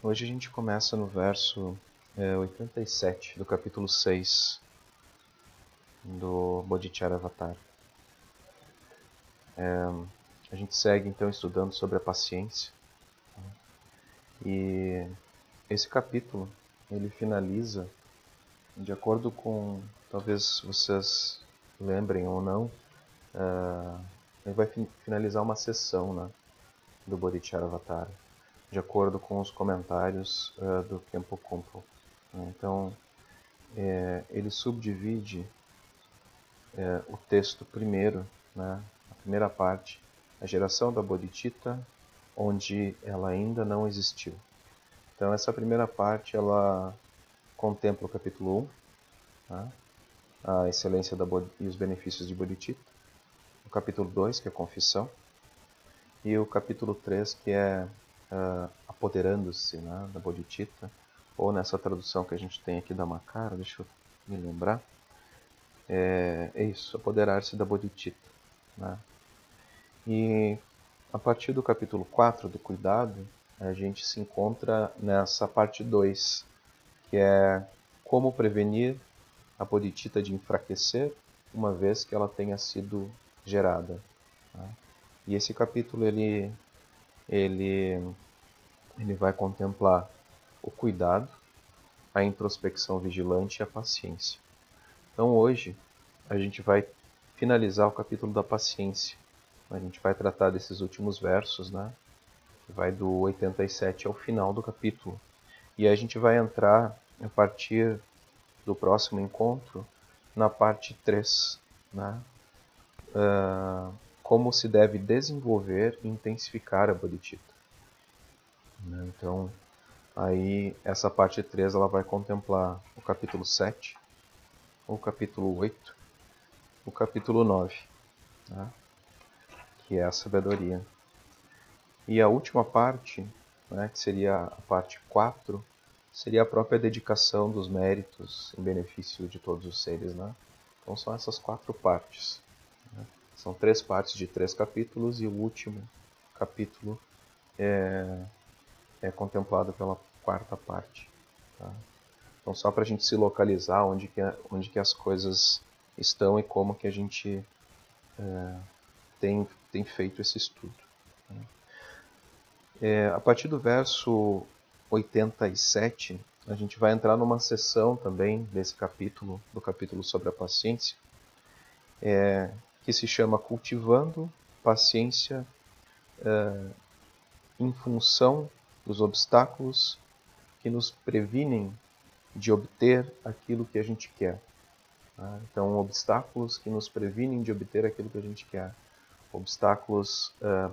Hoje a gente começa no verso é, 87 do capítulo 6 do Bodhicharavatar. É, a gente segue então estudando sobre a paciência. E esse capítulo ele finaliza de acordo com, talvez vocês lembrem ou não, uh, ele vai finalizar uma sessão né, do Bodhicharavatar de acordo com os comentários uh, do Kempo Kumpo. Então, é, ele subdivide é, o texto primeiro, né, a primeira parte, a geração da Bodhicitta, onde ela ainda não existiu. Então, essa primeira parte, ela contempla o capítulo 1, tá, a excelência da e os benefícios de Bodhicitta, o capítulo 2, que é a confissão, e o capítulo 3, que é uh, apoderando-se né, da Bodhicitta, ou nessa tradução que a gente tem aqui da Makara, deixa eu me lembrar, é, é isso, apoderar-se da Bodhicitta. Né? E a partir do capítulo 4 do Cuidado, a gente se encontra nessa parte 2, que é como prevenir a Bodhicitta de enfraquecer uma vez que ela tenha sido gerada. Né? E esse capítulo ele ele, ele vai contemplar o cuidado, a introspecção vigilante e a paciência. Então hoje a gente vai finalizar o capítulo da paciência. A gente vai tratar desses últimos versos, né? Que vai do 87 ao final do capítulo. E a gente vai entrar a partir do próximo encontro na parte 3, né? Uh, como se deve desenvolver e intensificar a bodhicitta. Né? Então, aí essa parte 3 ela vai contemplar o capítulo 7, o capítulo 8, o capítulo 9, né? que é a sabedoria. E a última parte, né, que seria a parte 4, seria a própria dedicação dos méritos em benefício de todos os seres. Né? Então são essas quatro partes. São três partes de três capítulos e o último capítulo é, é contemplado pela quarta parte. Tá? Então, só para a gente se localizar onde que, onde que as coisas estão e como que a gente é, tem, tem feito esse estudo. Tá? É, a partir do verso 87, a gente vai entrar numa sessão também desse capítulo, do capítulo sobre a paciência, é, que se chama Cultivando Paciência uh, em função dos obstáculos que nos previnem de obter aquilo que a gente quer. Tá? Então, obstáculos que nos previnem de obter aquilo que a gente quer. Obstáculos uh,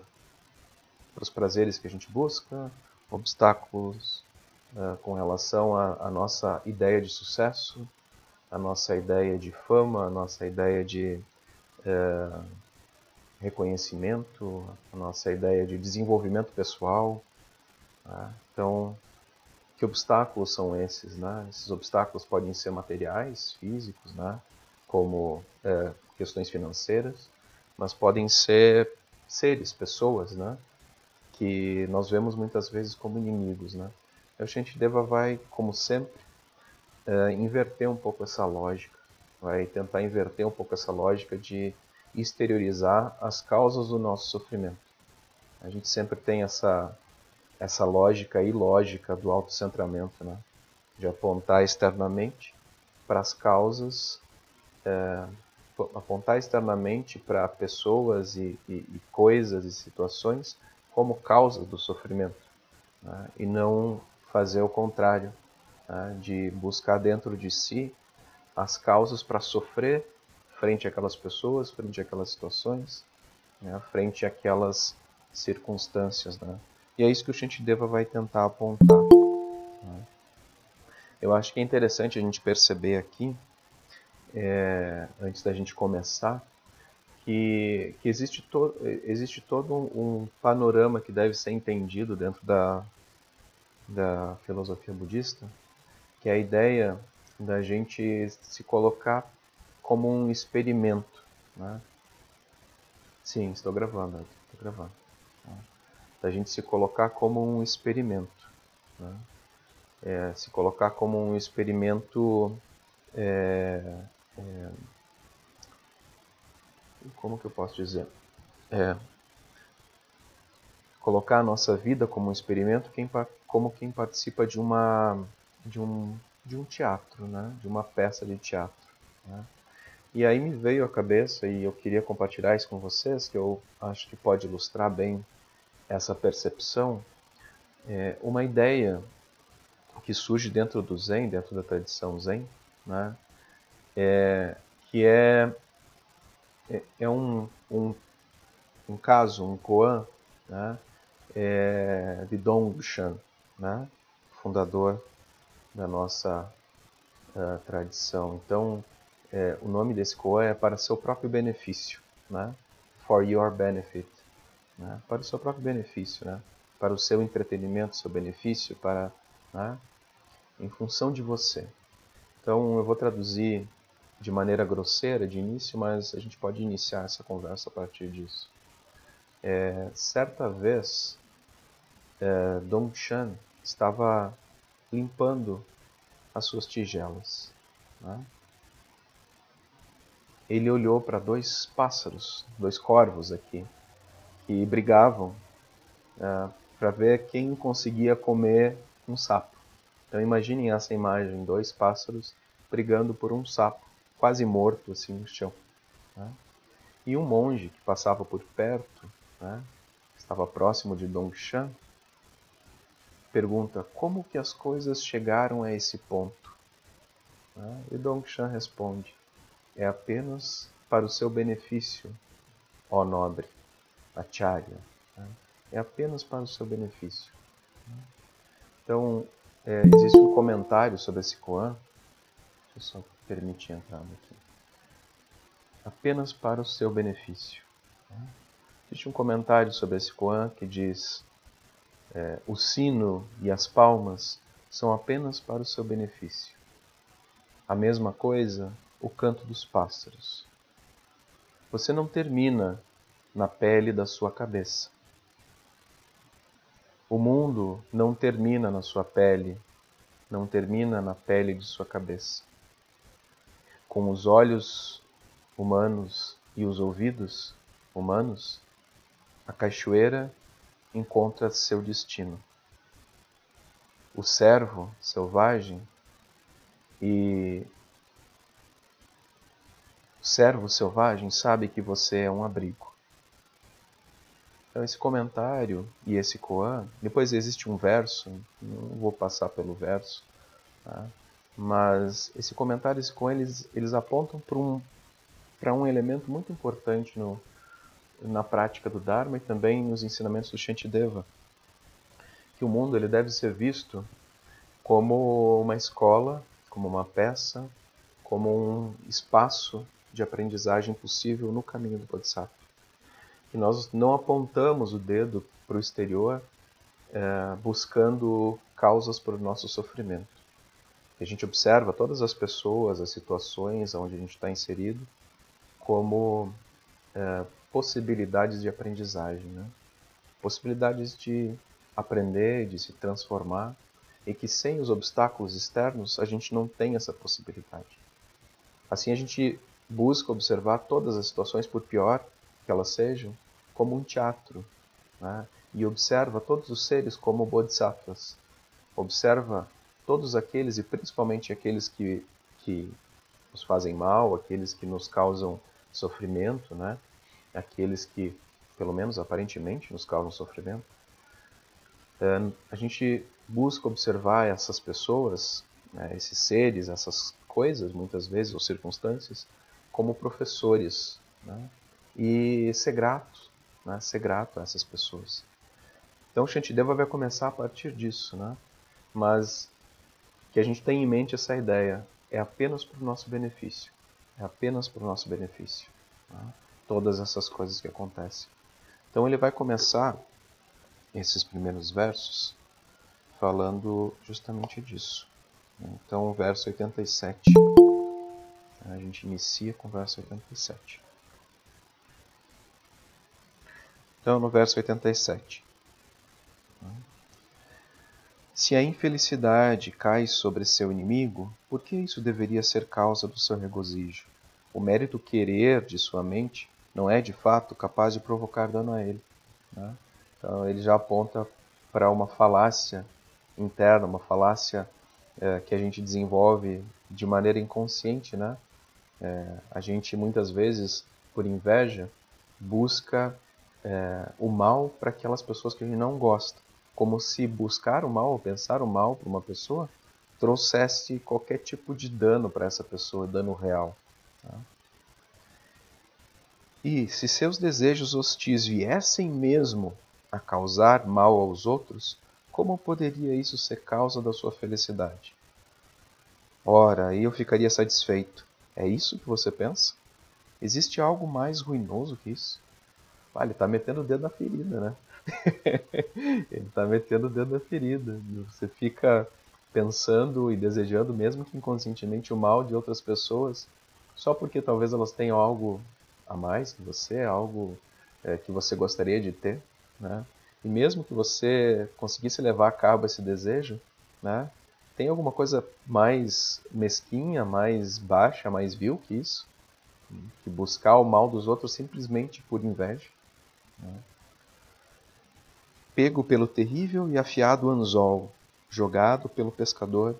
para os prazeres que a gente busca, obstáculos uh, com relação à nossa ideia de sucesso, a nossa ideia de fama, a nossa ideia de é, reconhecimento, a nossa ideia de desenvolvimento pessoal. Né? Então, que obstáculos são esses? Né? Esses obstáculos podem ser materiais, físicos, né? como é, questões financeiras, mas podem ser seres, pessoas, né? que nós vemos muitas vezes como inimigos. Né? A gente deva vai, como sempre, é, inverter um pouco essa lógica vai tentar inverter um pouco essa lógica de exteriorizar as causas do nosso sofrimento. A gente sempre tem essa, essa lógica ilógica do autocentramento, né? de apontar externamente para as causas, é, apontar externamente para pessoas e, e, e, coisas e situações como causas do sofrimento, né? e não fazer o contrário, né? de buscar dentro de si as causas para sofrer frente àquelas pessoas, frente àquelas situações, né, frente àquelas circunstâncias. Né? E é isso que o Shantideva vai tentar apontar. Né? Eu acho que é interessante a gente perceber aqui, é, antes da gente começar, que, que existe, to, existe todo um, um panorama que deve ser entendido dentro da, da filosofia budista, que é a ideia da gente se colocar como um experimento. Né? Sim, estou gravando, estou gravando. Tá? Da gente se colocar como um experimento. Né? É, se colocar como um experimento. É, é, como que eu posso dizer? É, colocar a nossa vida como um experimento quem, como quem participa de uma de um, de um teatro, né? de uma peça de teatro. Né? E aí me veio à cabeça, e eu queria compartilhar isso com vocês, que eu acho que pode ilustrar bem essa percepção, é uma ideia que surge dentro do Zen, dentro da tradição Zen, né? é, que é, é, é um, um, um, caso, um koan, né? é, de Dongshan, né? fundador da nossa uh, tradição. Então, é, o nome desse koan é para seu próprio benefício, né? For your benefit, né? Para o seu próprio benefício, né? Para o seu entretenimento, seu benefício, para, né? Em função de você. Então, eu vou traduzir de maneira grosseira de início, mas a gente pode iniciar essa conversa a partir disso. É, certa vez, é, Dong Shan estava limpando as suas tigelas. Né? ele olhou para dois pássaros, dois corvos aqui, que brigavam uh, para ver quem conseguia comer um sapo. Então imaginem essa imagem, dois pássaros brigando por um sapo, quase morto assim no chão. Né? E um monge que passava por perto, né, estava próximo de Dongshan, pergunta como que as coisas chegaram a esse ponto. Né? E Dongshan responde, é apenas para o seu benefício, ó nobre, acharya. Né? É apenas para o seu benefício. Então, é, existe um comentário sobre esse koan. Deixa eu só permitir entrar aqui. Apenas para o seu benefício. Né? Existe um comentário sobre esse koan que diz: é, o sino e as palmas são apenas para o seu benefício. A mesma coisa o canto dos pássaros. Você não termina na pele da sua cabeça. O mundo não termina na sua pele, não termina na pele de sua cabeça. Com os olhos humanos e os ouvidos humanos, a cachoeira encontra seu destino. O servo selvagem e o servo selvagem sabe que você é um abrigo. Então, esse comentário e esse koan, depois existe um verso, não vou passar pelo verso, tá? mas esse comentário e esse koan, eles, eles apontam para um, um elemento muito importante no, na prática do Dharma e também nos ensinamentos do Shantideva, que o mundo ele deve ser visto como uma escola, como uma peça, como um espaço de aprendizagem possível no caminho do Bodhisattva. Que nós não apontamos o dedo para o exterior é, buscando causas para o nosso sofrimento. A gente observa todas as pessoas, as situações onde a gente está inserido como é, possibilidades de aprendizagem, né? possibilidades de aprender, de se transformar, e que sem os obstáculos externos a gente não tem essa possibilidade. Assim a gente busca observar todas as situações, por pior que elas sejam, como um teatro. Né? E observa todos os seres como bodhisattvas. Observa todos aqueles, e principalmente aqueles que, que nos fazem mal, aqueles que nos causam sofrimento, né? Aqueles que, pelo menos aparentemente, nos causam sofrimento. É, a gente busca observar essas pessoas, né, esses seres, essas coisas, muitas vezes, ou circunstâncias, como professores né? e ser grato, né? ser grato a essas pessoas. Então Shantideva vai começar a partir disso, né? mas que a gente tenha em mente essa ideia, é apenas para o nosso benefício, é apenas para o nosso benefício, né? Todas essas coisas que acontecem. Então ele vai começar esses primeiros versos falando justamente disso. Então, o verso 87. A gente inicia com o verso 87. Então, no verso 87. Se a infelicidade cai sobre seu inimigo, por que isso deveria ser causa do seu regozijo? O mérito querer de sua mente não é de fato capaz de provocar dano a ele. Né? Então ele já aponta para uma falácia interna, uma falácia é, que a gente desenvolve de maneira inconsciente, né? É, a gente muitas vezes, por inveja, busca é, o mal para aquelas pessoas que a gente não gosta, como se buscar o mal ou pensar o mal para uma pessoa trouxesse qualquer tipo de dano para essa pessoa, dano real. Tá? E se seus desejos hostis viessem mesmo a causar mal aos outros, como poderia isso ser causa da sua felicidade? Ora, aí eu ficaria satisfeito. É isso que você pensa? Existe algo mais ruinoso que isso? Ah, ele está metendo o dedo na ferida, né? ele está metendo o dedo na ferida. Você fica pensando e desejando, mesmo que inconscientemente, o mal de outras pessoas, só porque talvez elas tenham algo a mais que você, algo é, que você gostaria de ter, né? E mesmo que você conseguisse levar a cabo esse desejo, né? Tem alguma coisa mais mesquinha, mais baixa, mais vil que isso? Que buscar o mal dos outros simplesmente por inveja? Né? Pego pelo terrível e afiado anzol, jogado pelo pescador,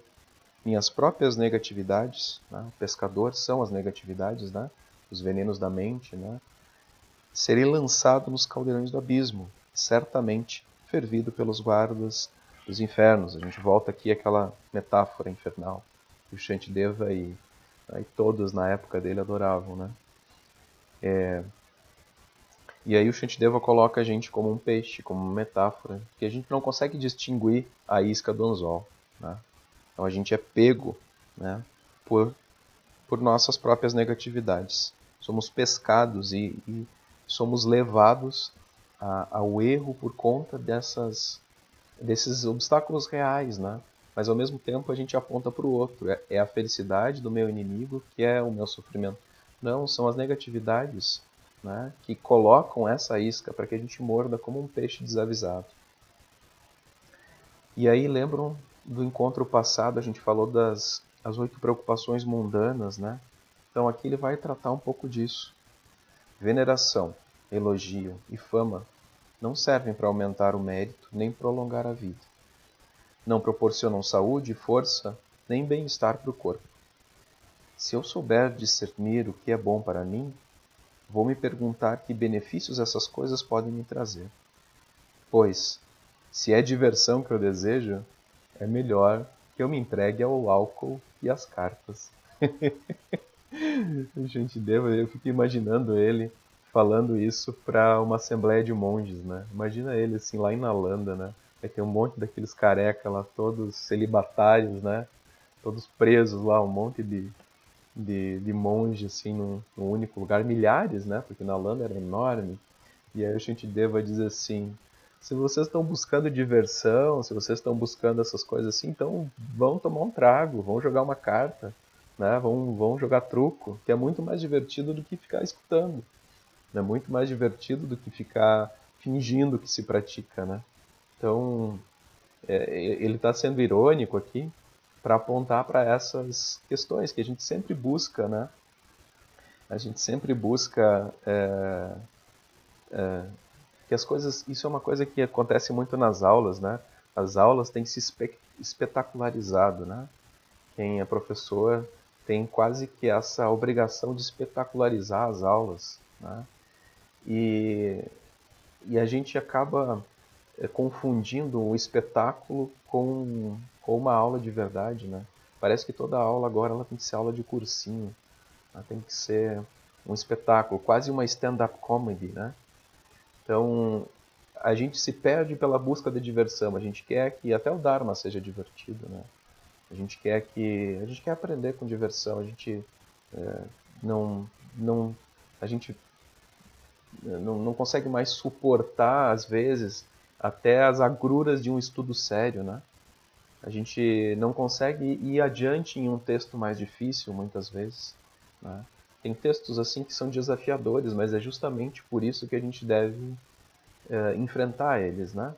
minhas próprias negatividades, né? o pescador são as negatividades, né? Os venenos da mente, né? serei lançado nos caldeirões do abismo, certamente fervido pelos guardas dos infernos. A gente volta aqui àquela metáfora infernal que o Shantideva e, né, e todos na época dele adoravam. Né? É, e aí o Shantideva coloca a gente como um peixe, como uma metáfora, que a gente não consegue distinguir a isca do anzol. Né? Então a gente é pego né, por, por nossas próprias negatividades. Somos pescados e, e somos levados a, ao erro por conta dessas, desses obstáculos reais, né? Mas ao mesmo tempo a gente aponta para o outro. É, é a felicidade do meu inimigo que é o meu sofrimento. Não, são as negatividades né, que colocam essa isca para que a gente morda como um peixe desavisado. E aí lembram do encontro passado, a gente falou das as oito preocupações mundanas, né? Então aqui ele vai tratar um pouco disso. Veneração, elogio e fama não servem para aumentar o mérito nem prolongar a vida. Não proporcionam saúde, força, nem bem-estar para o corpo. Se eu souber discernir o que é bom para mim, vou me perguntar que benefícios essas coisas podem me trazer. Pois, se é diversão que eu desejo, é melhor que eu me entregue ao álcool e às cartas. Gente, devo, eu fico imaginando ele falando isso para uma assembleia de monges, né? Imagina ele assim lá em Nalanda, né? Vai ter um monte daqueles careca lá, todos celibatários, né? Todos presos lá, um monte de, de, de assim num, num único lugar, milhares, né? Porque Nalanda era enorme. E aí o Shantideva diz assim: se vocês estão buscando diversão, se vocês estão buscando essas coisas assim, então vão tomar um trago, vão jogar uma carta, né? vão, vão jogar truco, que é muito mais divertido do que ficar escutando. É muito mais divertido do que ficar fingindo que se pratica. Né? Então, é, ele está sendo irônico aqui para apontar para essas questões que a gente sempre busca, né? A gente sempre busca é, é, que as coisas, isso é uma coisa que acontece muito nas aulas, né? As aulas têm se espe espetacularizado, né? Quem é professor tem quase que essa obrigação de espetacularizar as aulas, né? E, e a gente acaba é, confundindo o espetáculo com, com uma aula de verdade, né? Parece que toda aula agora ela tem que ser aula de cursinho, ela tem que ser um espetáculo, quase uma stand-up comedy, né? Então, a gente se perde pela busca da diversão. A gente quer que até o Dharma seja divertido, né? A gente quer que a gente quer aprender com diversão. A gente é, não não a gente é, não, não consegue mais suportar às vezes até as agruras de um estudo sério, né? A gente não consegue ir adiante em um texto mais difícil muitas vezes, né? Tem textos assim que são desafiadores, mas é justamente por isso que a gente deve é, enfrentar eles, né?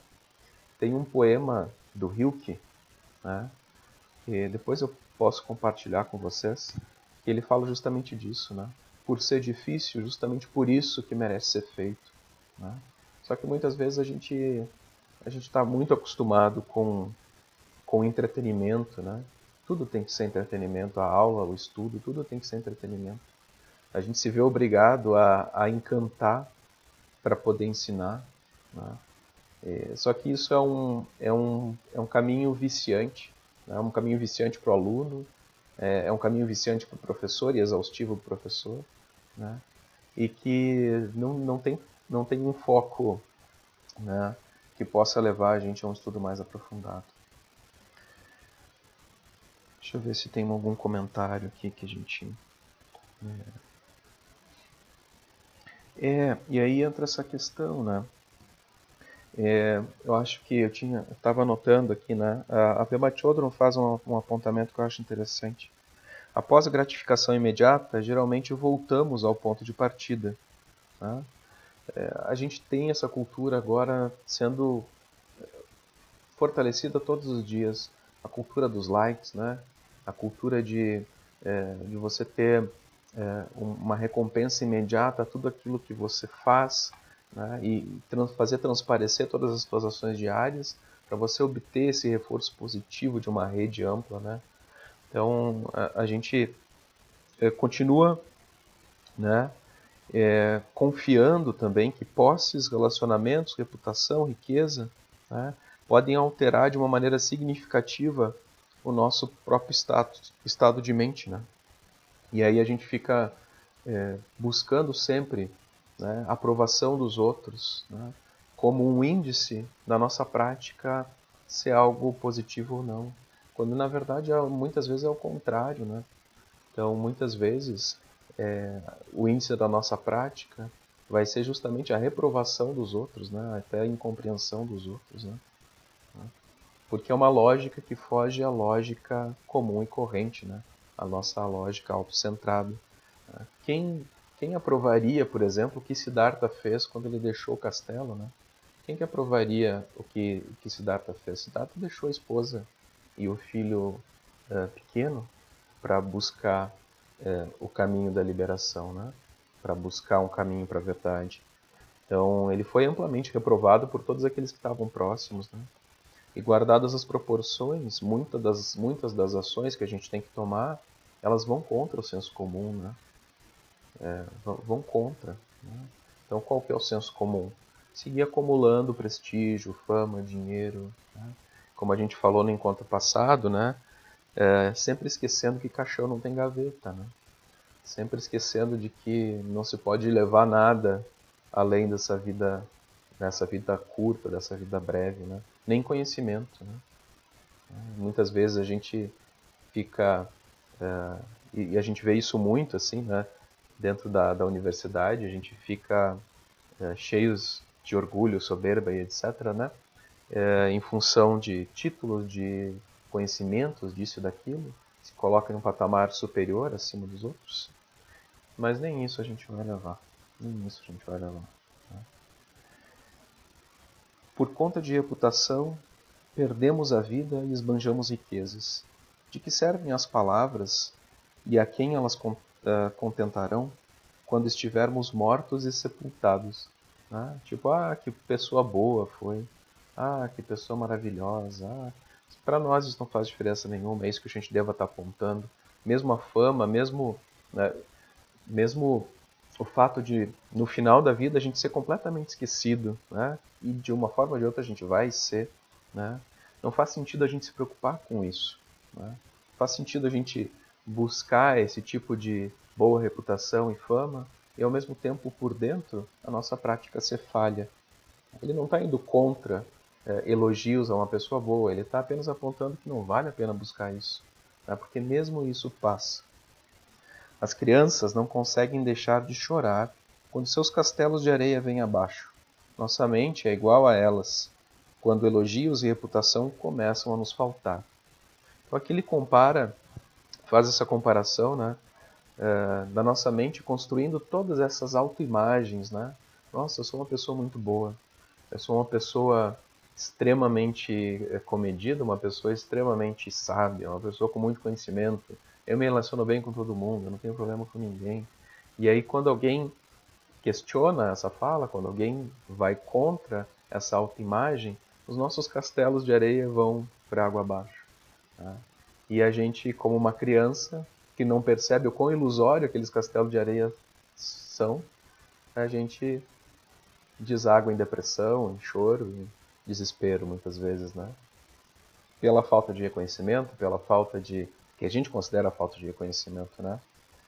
Tem um poema do Hilke, né? E depois eu posso compartilhar com vocês que ele fala justamente disso, né? Por ser difícil, justamente por isso que merece ser feito, né? Só que muitas vezes a gente a gente está muito acostumado com com entretenimento, né? Tudo tem que ser entretenimento, a aula, o estudo, tudo tem que ser entretenimento. A gente se vê obrigado a, a encantar para poder ensinar. Né? É, só que isso é um, é um, é um caminho viciante, né? é um caminho viciante para o aluno, é, é, um caminho viciante para o professor e exaustivo para o professor, né? e que não, não, tem, não tem um foco né, que possa levar a gente a um estudo mais aprofundado. Deixa eu ver se tem algum comentário aqui que a gente. É, é e aí entra essa questão, né? É, eu acho que eu tinha, estava anotando aqui, né? A, Pema Chodron faz um, um, apontamento que eu acho interessante. Após a gratificação imediata, geralmente voltamos ao ponto de partida. Né? É, a gente tem essa cultura agora sendo fortalecida todos os dias, a cultura dos likes, né? a cultura de, é, de você ter é, uma recompensa imediata a tudo aquilo que você faz né, e trans, fazer transparecer todas as suas ações diárias para você obter esse reforço positivo de uma rede ampla. Né? Então a, a gente é, continua né, é, confiando também que posses, relacionamentos, reputação, riqueza né, podem alterar de uma maneira significativa o nosso próprio status, estado de mente, né? E aí a gente fica é, buscando sempre né, a aprovação dos outros, né, como um índice da nossa prática ser algo positivo ou não. Quando na verdade é, muitas vezes é o contrário, né? Então muitas vezes é, o índice da nossa prática vai ser justamente a reprovação dos outros, né? Até a incompreensão dos outros, né? porque é uma lógica que foge à lógica comum e corrente, né? A nossa lógica autocentrada. Né? Quem, quem aprovaria, por exemplo, o que Siddhartha fez quando ele deixou o castelo? Né? Quem que aprovaria o que, o que Siddhartha fez? Siddhartha deixou a esposa e o filho uh, pequeno para buscar uh, o caminho da liberação, né? para buscar um caminho para a verdade. Então, ele foi amplamente reprovado por todos aqueles que estavam próximos. Né? E guardadas as proporções, muitas das, muitas das ações que a gente tem que tomar, elas vão contra o senso comum, né? É, vão contra. Né? Então, qual que é o senso comum? Seguir acumulando prestígio, fama, dinheiro. Né? Como a gente falou no encontro passado, né? É, sempre esquecendo que caixão não tem gaveta, né? Sempre esquecendo de que não se pode levar nada além dessa vida, dessa vida curta, dessa vida breve, né? Nem conhecimento. Né? Muitas vezes a gente fica uh, e a gente vê isso muito assim, né? Dentro da, da universidade a gente fica uh, cheios de orgulho, soberba e etc, né? Uh, em função de títulos, de conhecimentos disso e daquilo, se coloca em um patamar superior acima dos outros. Mas nem isso a gente vai levar. Nem isso a gente vai levar. Por conta de reputação, perdemos a vida e esbanjamos riquezas. De que servem as palavras e a quem elas eh, contentarão quando estivermos mortos e sepultados? Ah, tipo, ah, que pessoa boa foi. Ah, que pessoa maravilhosa. Ah, para nós isso não faz diferença nenhuma, é isso que a gente deva estar apontando. Mesmo a fama, mesmo, né, mesmo o fato de, no final da vida, a gente ser completamente esquecido, né? E de uma forma ou de outra a gente vai ser, né? Não faz sentido a gente se preocupar com isso, né? Faz sentido a gente buscar esse tipo de boa reputação e fama e ao mesmo tempo por dentro a nossa prática ser falha. Ele não está indo contra é, elogios a uma pessoa boa, ele está apenas apontando que não vale a pena buscar isso, né? porque mesmo isso passa. As crianças não conseguem deixar de chorar quando seus castelos de areia vêm abaixo. Nossa mente é igual a elas, quando elogios e reputação começam a nos faltar. Então aqui ele compara, faz essa comparação, né, é, da nossa mente construindo todas essas autoimagens, né? Nossa, eu sou uma pessoa muito boa, eu sou uma pessoa extremamente eh, comedida, uma pessoa extremamente sábia, uma pessoa com muito conhecimento. Eu me relaciono bem com todo mundo, eu não tenho problema com ninguém. E aí, quando alguém questiona essa fala, quando alguém vai contra essa autoimagem, os nossos castelos de areia vão para água abaixo. Tá? E a gente, como uma criança que não percebe o quão ilusório aqueles castelos de areia são, a gente deságua em depressão, em choro, em desespero muitas vezes, né? Pela falta de reconhecimento, pela falta de que a gente considera falta de reconhecimento, né?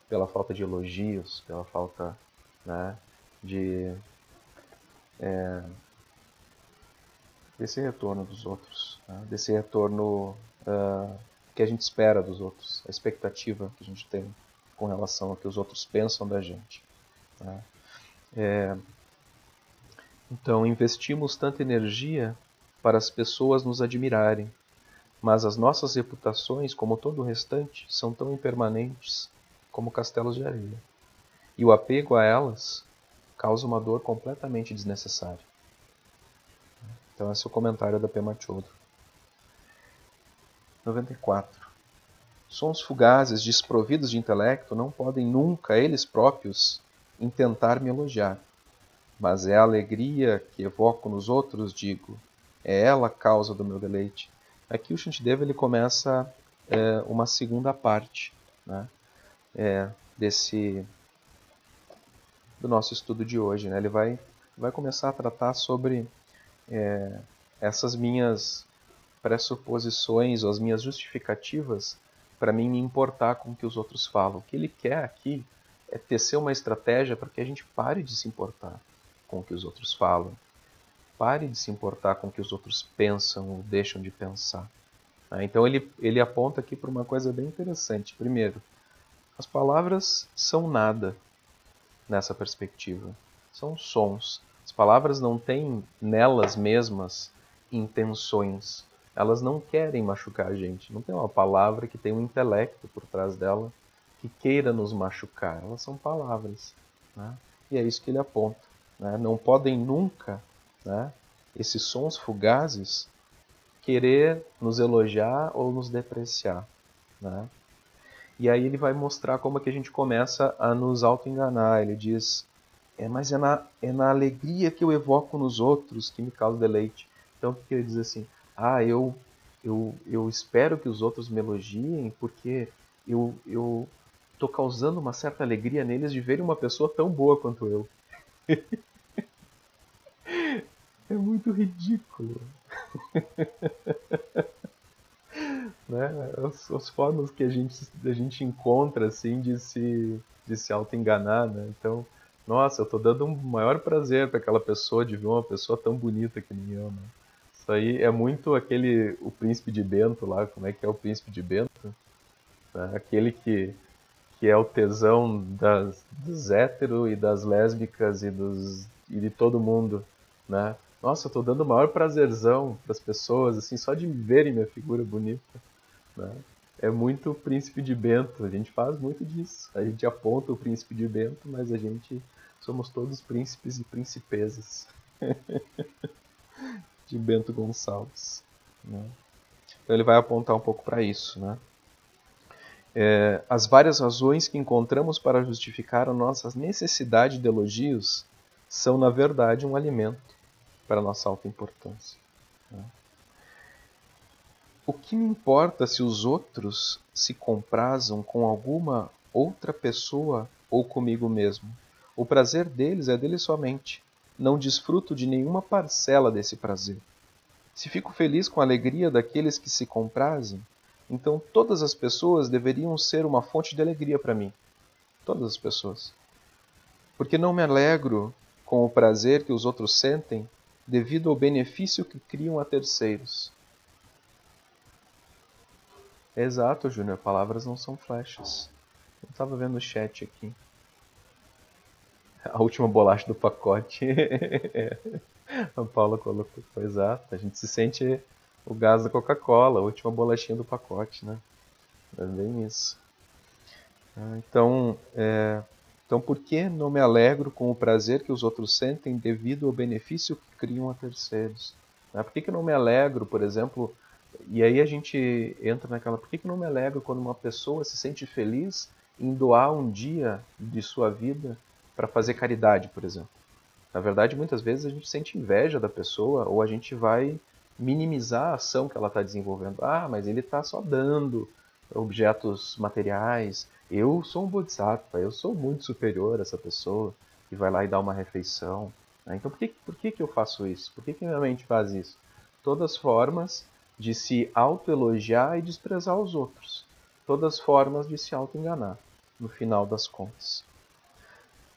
Pela falta de elogios, pela falta, né, de é, desse retorno dos outros, né? desse retorno uh, que a gente espera dos outros, a expectativa que a gente tem com relação ao que os outros pensam da gente. Né? É, então, investimos tanta energia para as pessoas nos admirarem, mas as nossas reputações, como todo o restante, são tão impermanentes como castelos de areia. E o apego a elas causa uma dor completamente desnecessária. Então, esse é o comentário da Pema Chodro. 94. Sons fugazes, desprovidos de intelecto, não podem nunca, eles próprios, intentar me elogiar. Mas é a alegria que evoco nos outros, digo, é ela a causa do meu deleite. Aqui o Shantideva ele começa é, uma segunda parte né, é, desse do nosso estudo de hoje. Né? Ele vai, vai começar a tratar sobre é, essas minhas pressuposições ou as minhas justificativas para mim me importar com o que os outros falam. O que ele quer aqui é tecer uma estratégia para que a gente pare de se importar com o que os outros falam. Pare de se importar com o que os outros pensam ou deixam de pensar. Né? Então ele, ele aponta aqui para uma coisa bem interessante. Primeiro, as palavras são nada nessa perspectiva. São sons. As palavras não têm nelas mesmas intenções. Elas não querem machucar a gente. Não tem uma palavra que tem um intelecto por trás dela que queira nos machucar. Elas são palavras. Né? E é isso que ele aponta. Né? Não podem nunca, né, esses sons fugazes, querer nos elogiar ou nos depreciar. Né? E aí ele vai mostrar como é que a gente começa a nos auto-enganar. Ele diz, é, mas é na, é na alegria que eu evoco nos outros que me causa deleite. Então, o que ele diz assim? Ah, eu, eu, eu espero que os outros me elogiem porque eu, eu tô causando uma certa alegria neles de verem uma pessoa tão boa quanto eu. é muito ridículo. né? As, as, formas que a gente, a gente encontra assim de se, de se auto-enganar. Né? Então, nossa, eu estou dando um maior prazer para aquela pessoa de ver uma pessoa tão bonita que nem eu. Né? Isso aí é muito aquele, o príncipe de Bento lá, como é que é o príncipe de Bento? Né? Aquele que, que é o tesão das, dos héteros e das lésbicas e, dos, e de todo mundo, né? Nossa, eu tô dando o maior prazerzão para as pessoas, assim, só de verem minha figura bonita, né? É muito príncipe de Bento, a gente faz muito disso. A gente aponta o príncipe de Bento, mas a gente somos todos príncipes e princesas de Bento Gonçalves. Né? Então ele vai apontar um pouco para isso. Né? É, as várias razões que encontramos para justificar a nossa necessidade de elogios são, na verdade, um alimento para nossa alta importância. Né? O que me importa se os outros se comprazam com alguma outra pessoa ou comigo mesmo? O prazer deles é deles somente não desfruto de nenhuma parcela desse prazer. Se fico feliz com a alegria daqueles que se comprazem, então todas as pessoas deveriam ser uma fonte de alegria para mim. Todas as pessoas. Porque não me alegro com o prazer que os outros sentem devido ao benefício que criam a terceiros. Exato, Júnior. Palavras não são flechas. Eu estava vendo o chat aqui. a última bolacha do pacote. a Paula colocou, exato. A gente se sente o gás da Coca-Cola, a última bolachinha do pacote, né? É bem isso. Ah, então, é, então, por que não me alegro com o prazer que os outros sentem devido ao benefício que criam a terceiros? Né? Por que, que não me alegro, por exemplo, e aí a gente entra naquela, por que, que não me alegro quando uma pessoa se sente feliz em doar um dia de sua vida para fazer caridade, por exemplo? Na verdade, muitas vezes a gente sente inveja da pessoa ou a gente vai minimizar a ação que ela está desenvolvendo. Ah, mas ele está só dando objetos materiais. Eu sou um bodhisattva, eu sou muito superior a essa pessoa que vai lá e dá uma refeição. Né? Então, por que, por que, que eu faço isso? Por que, que minha mente faz isso? Todas formas de se autoelogiar e desprezar os outros. Todas formas de se autoenganar, no final das contas.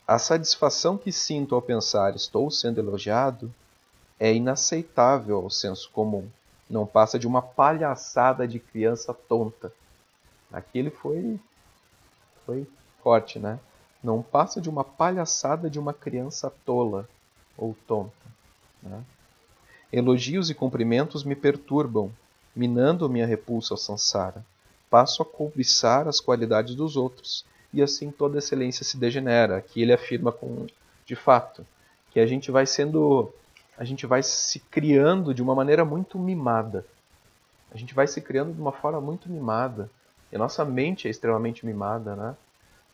A satisfação que sinto ao pensar estou sendo elogiado é inaceitável ao senso comum. Não passa de uma palhaçada de criança tonta. Aqui ele foi, foi forte, né? Não passa de uma palhaçada de uma criança tola ou tonta. Né? Elogios e cumprimentos me perturbam, minando minha repulsa ao sansara. Passo a cobiçar as qualidades dos outros, e assim toda excelência se degenera. Aqui ele afirma com, de fato, que a gente vai sendo, a gente vai se criando de uma maneira muito mimada. A gente vai se criando de uma forma muito mimada. E a nossa mente é extremamente mimada, né?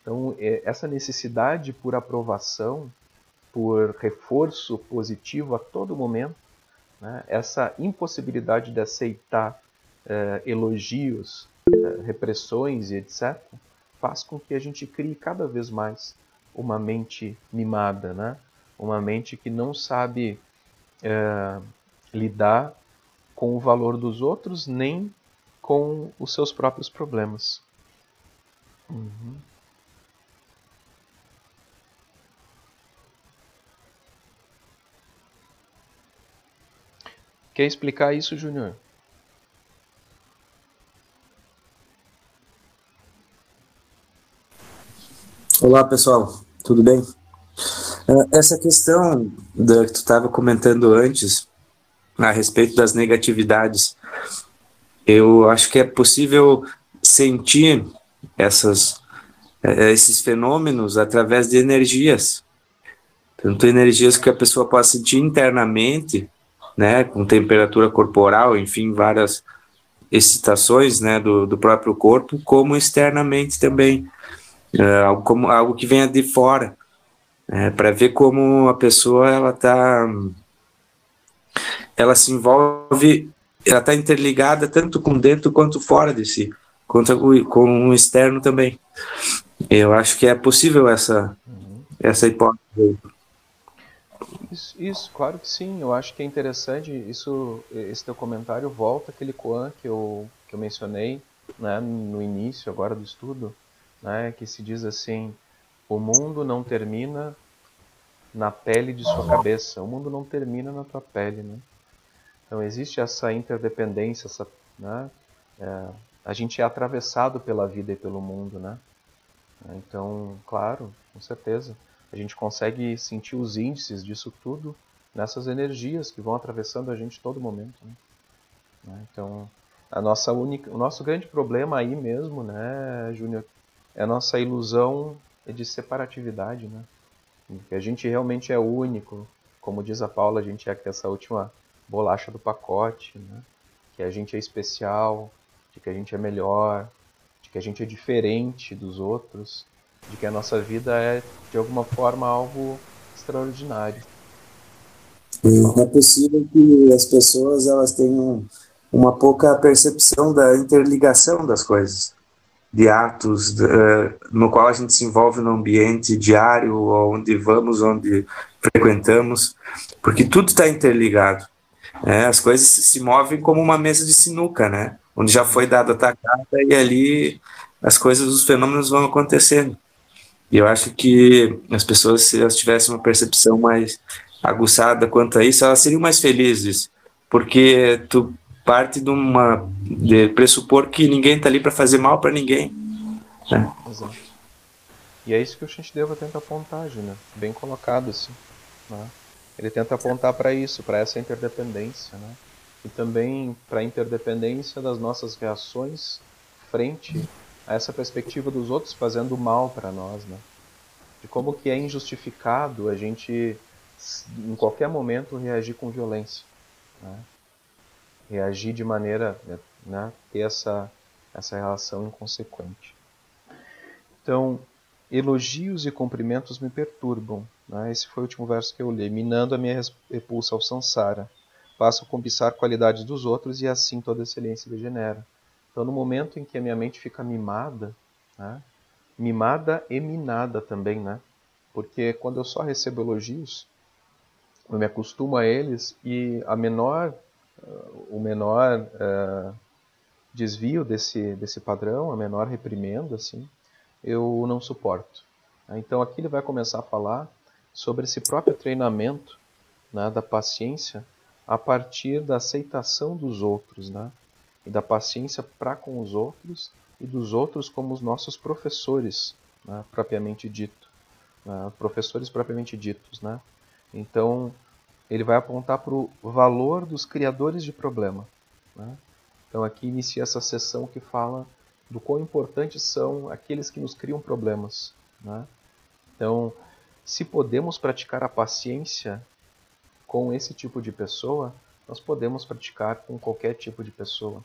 Então, é, essa necessidade por aprovação, por reforço positivo a todo momento, né? Essa impossibilidade de aceitar eh, elogios, eh, repressões e etc., faz com que a gente crie cada vez mais uma mente mimada, né? uma mente que não sabe eh, lidar com o valor dos outros nem com os seus próprios problemas. Uhum. Quer explicar isso, Júnior? Olá, pessoal. Tudo bem? É, essa questão da que tu estava comentando antes a respeito das negatividades, eu acho que é possível sentir essas, é, esses fenômenos através de energias. Tanto energias que a pessoa pode sentir internamente, né, com temperatura corporal, enfim, várias excitações, né, do, do próprio corpo, como externamente também, é, algo, como, algo que venha de fora, é, para ver como a pessoa ela tá, ela se envolve, ela está interligada tanto com dentro quanto fora de si, quanto com o externo também. Eu acho que é possível essa essa hipótese. Isso, isso, claro que sim. Eu acho que é interessante. Isso, esse teu comentário volta aquele Kuan que eu, que eu mencionei né, no início agora do estudo, né, que se diz assim: o mundo não termina na pele de sua cabeça. O mundo não termina na tua pele, né? Então existe essa interdependência, essa, né? É, a gente é atravessado pela vida e pelo mundo, né? Então, claro, com certeza a gente consegue sentir os índices disso tudo nessas energias que vão atravessando a gente todo momento. Né? né? Então, a nossa única, o nosso grande problema aí mesmo, né, Júnior, é a nossa ilusão de separatividade, né? Que a gente realmente é único, como diz a Paula, a gente é essa última bolacha do pacote, né? Que a gente é especial, de que a gente é melhor, de que a gente é diferente dos outros de que a nossa vida é de alguma forma algo extraordinário. É possível que as pessoas elas tenham uma pouca percepção da interligação das coisas, de atos uh, no qual a gente se envolve no ambiente diário, onde vamos, onde frequentamos, porque tudo está interligado. Né? As coisas se movem como uma mesa de sinuca, né? Onde já foi dada a tacada e ali as coisas, os fenômenos vão acontecendo. E eu acho que as pessoas, se elas tivessem uma percepção mais aguçada quanto a isso, elas seriam mais felizes, porque tu parte de uma de pressupor que ninguém está ali para fazer mal para ninguém. Né? Exato. E é isso que o Shintideva tenta apontar, Júnior. Bem colocado, assim. Né? Ele tenta apontar para isso, para essa interdependência, né? E também para a interdependência das nossas reações frente a essa perspectiva dos outros fazendo mal para nós, né? De como que é injustificado a gente em qualquer momento reagir com violência. Né? Reagir de maneira, né, ter essa, essa relação inconsequente. Então, elogios e cumprimentos me perturbam. Né? Esse foi o último verso que eu li. Minando a minha repulsa ao sansara. Passo a cobiçar qualidades dos outros e assim toda excelência degenera. Então, no momento em que a minha mente fica mimada, né? mimada e minada também, né? Porque quando eu só recebo elogios, eu me acostumo a eles e a menor, o menor uh, desvio desse, desse padrão, a menor reprimenda, assim, eu não suporto. Então aqui ele vai começar a falar sobre esse próprio treinamento né, da paciência a partir da aceitação dos outros, né? E da paciência para com os outros e dos outros como os nossos professores, né, propriamente dito, né, professores propriamente ditos, né? Então ele vai apontar para o valor dos criadores de problema. Né? Então aqui inicia essa sessão que fala do quão importantes são aqueles que nos criam problemas. Né? Então, se podemos praticar a paciência com esse tipo de pessoa, nós podemos praticar com qualquer tipo de pessoa.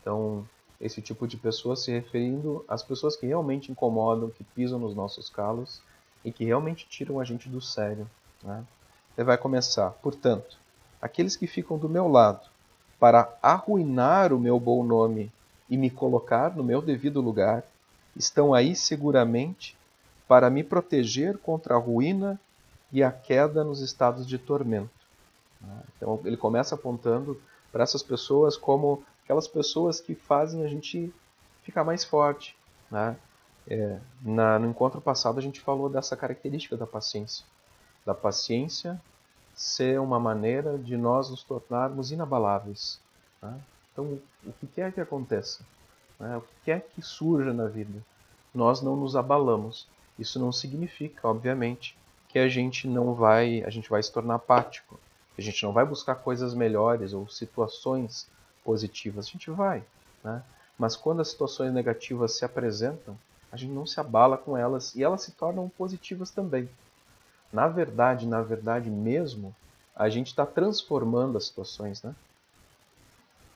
Então, esse tipo de pessoa se referindo às pessoas que realmente incomodam, que pisam nos nossos calos e que realmente tiram a gente do sério. Né? Ele vai começar, portanto, aqueles que ficam do meu lado para arruinar o meu bom nome e me colocar no meu devido lugar, estão aí seguramente para me proteger contra a ruína e a queda nos estados de tormento. Então ele começa apontando para essas pessoas como aquelas pessoas que fazem a gente ficar mais forte. Né? É, na, no encontro passado a gente falou dessa característica da paciência. Da paciência ser uma maneira de nós nos tornarmos inabaláveis. Né? Então, o que quer que aconteça, né? o que quer que surja na vida, nós não nos abalamos. Isso não significa, obviamente, que a gente não vai, a gente vai se tornar apático, a gente não vai buscar coisas melhores ou situações positivas. A gente vai, né? Mas quando as situações negativas se apresentam, a gente não se abala com elas e elas se tornam positivas também. Na verdade, na verdade mesmo, a gente está transformando as situações, né?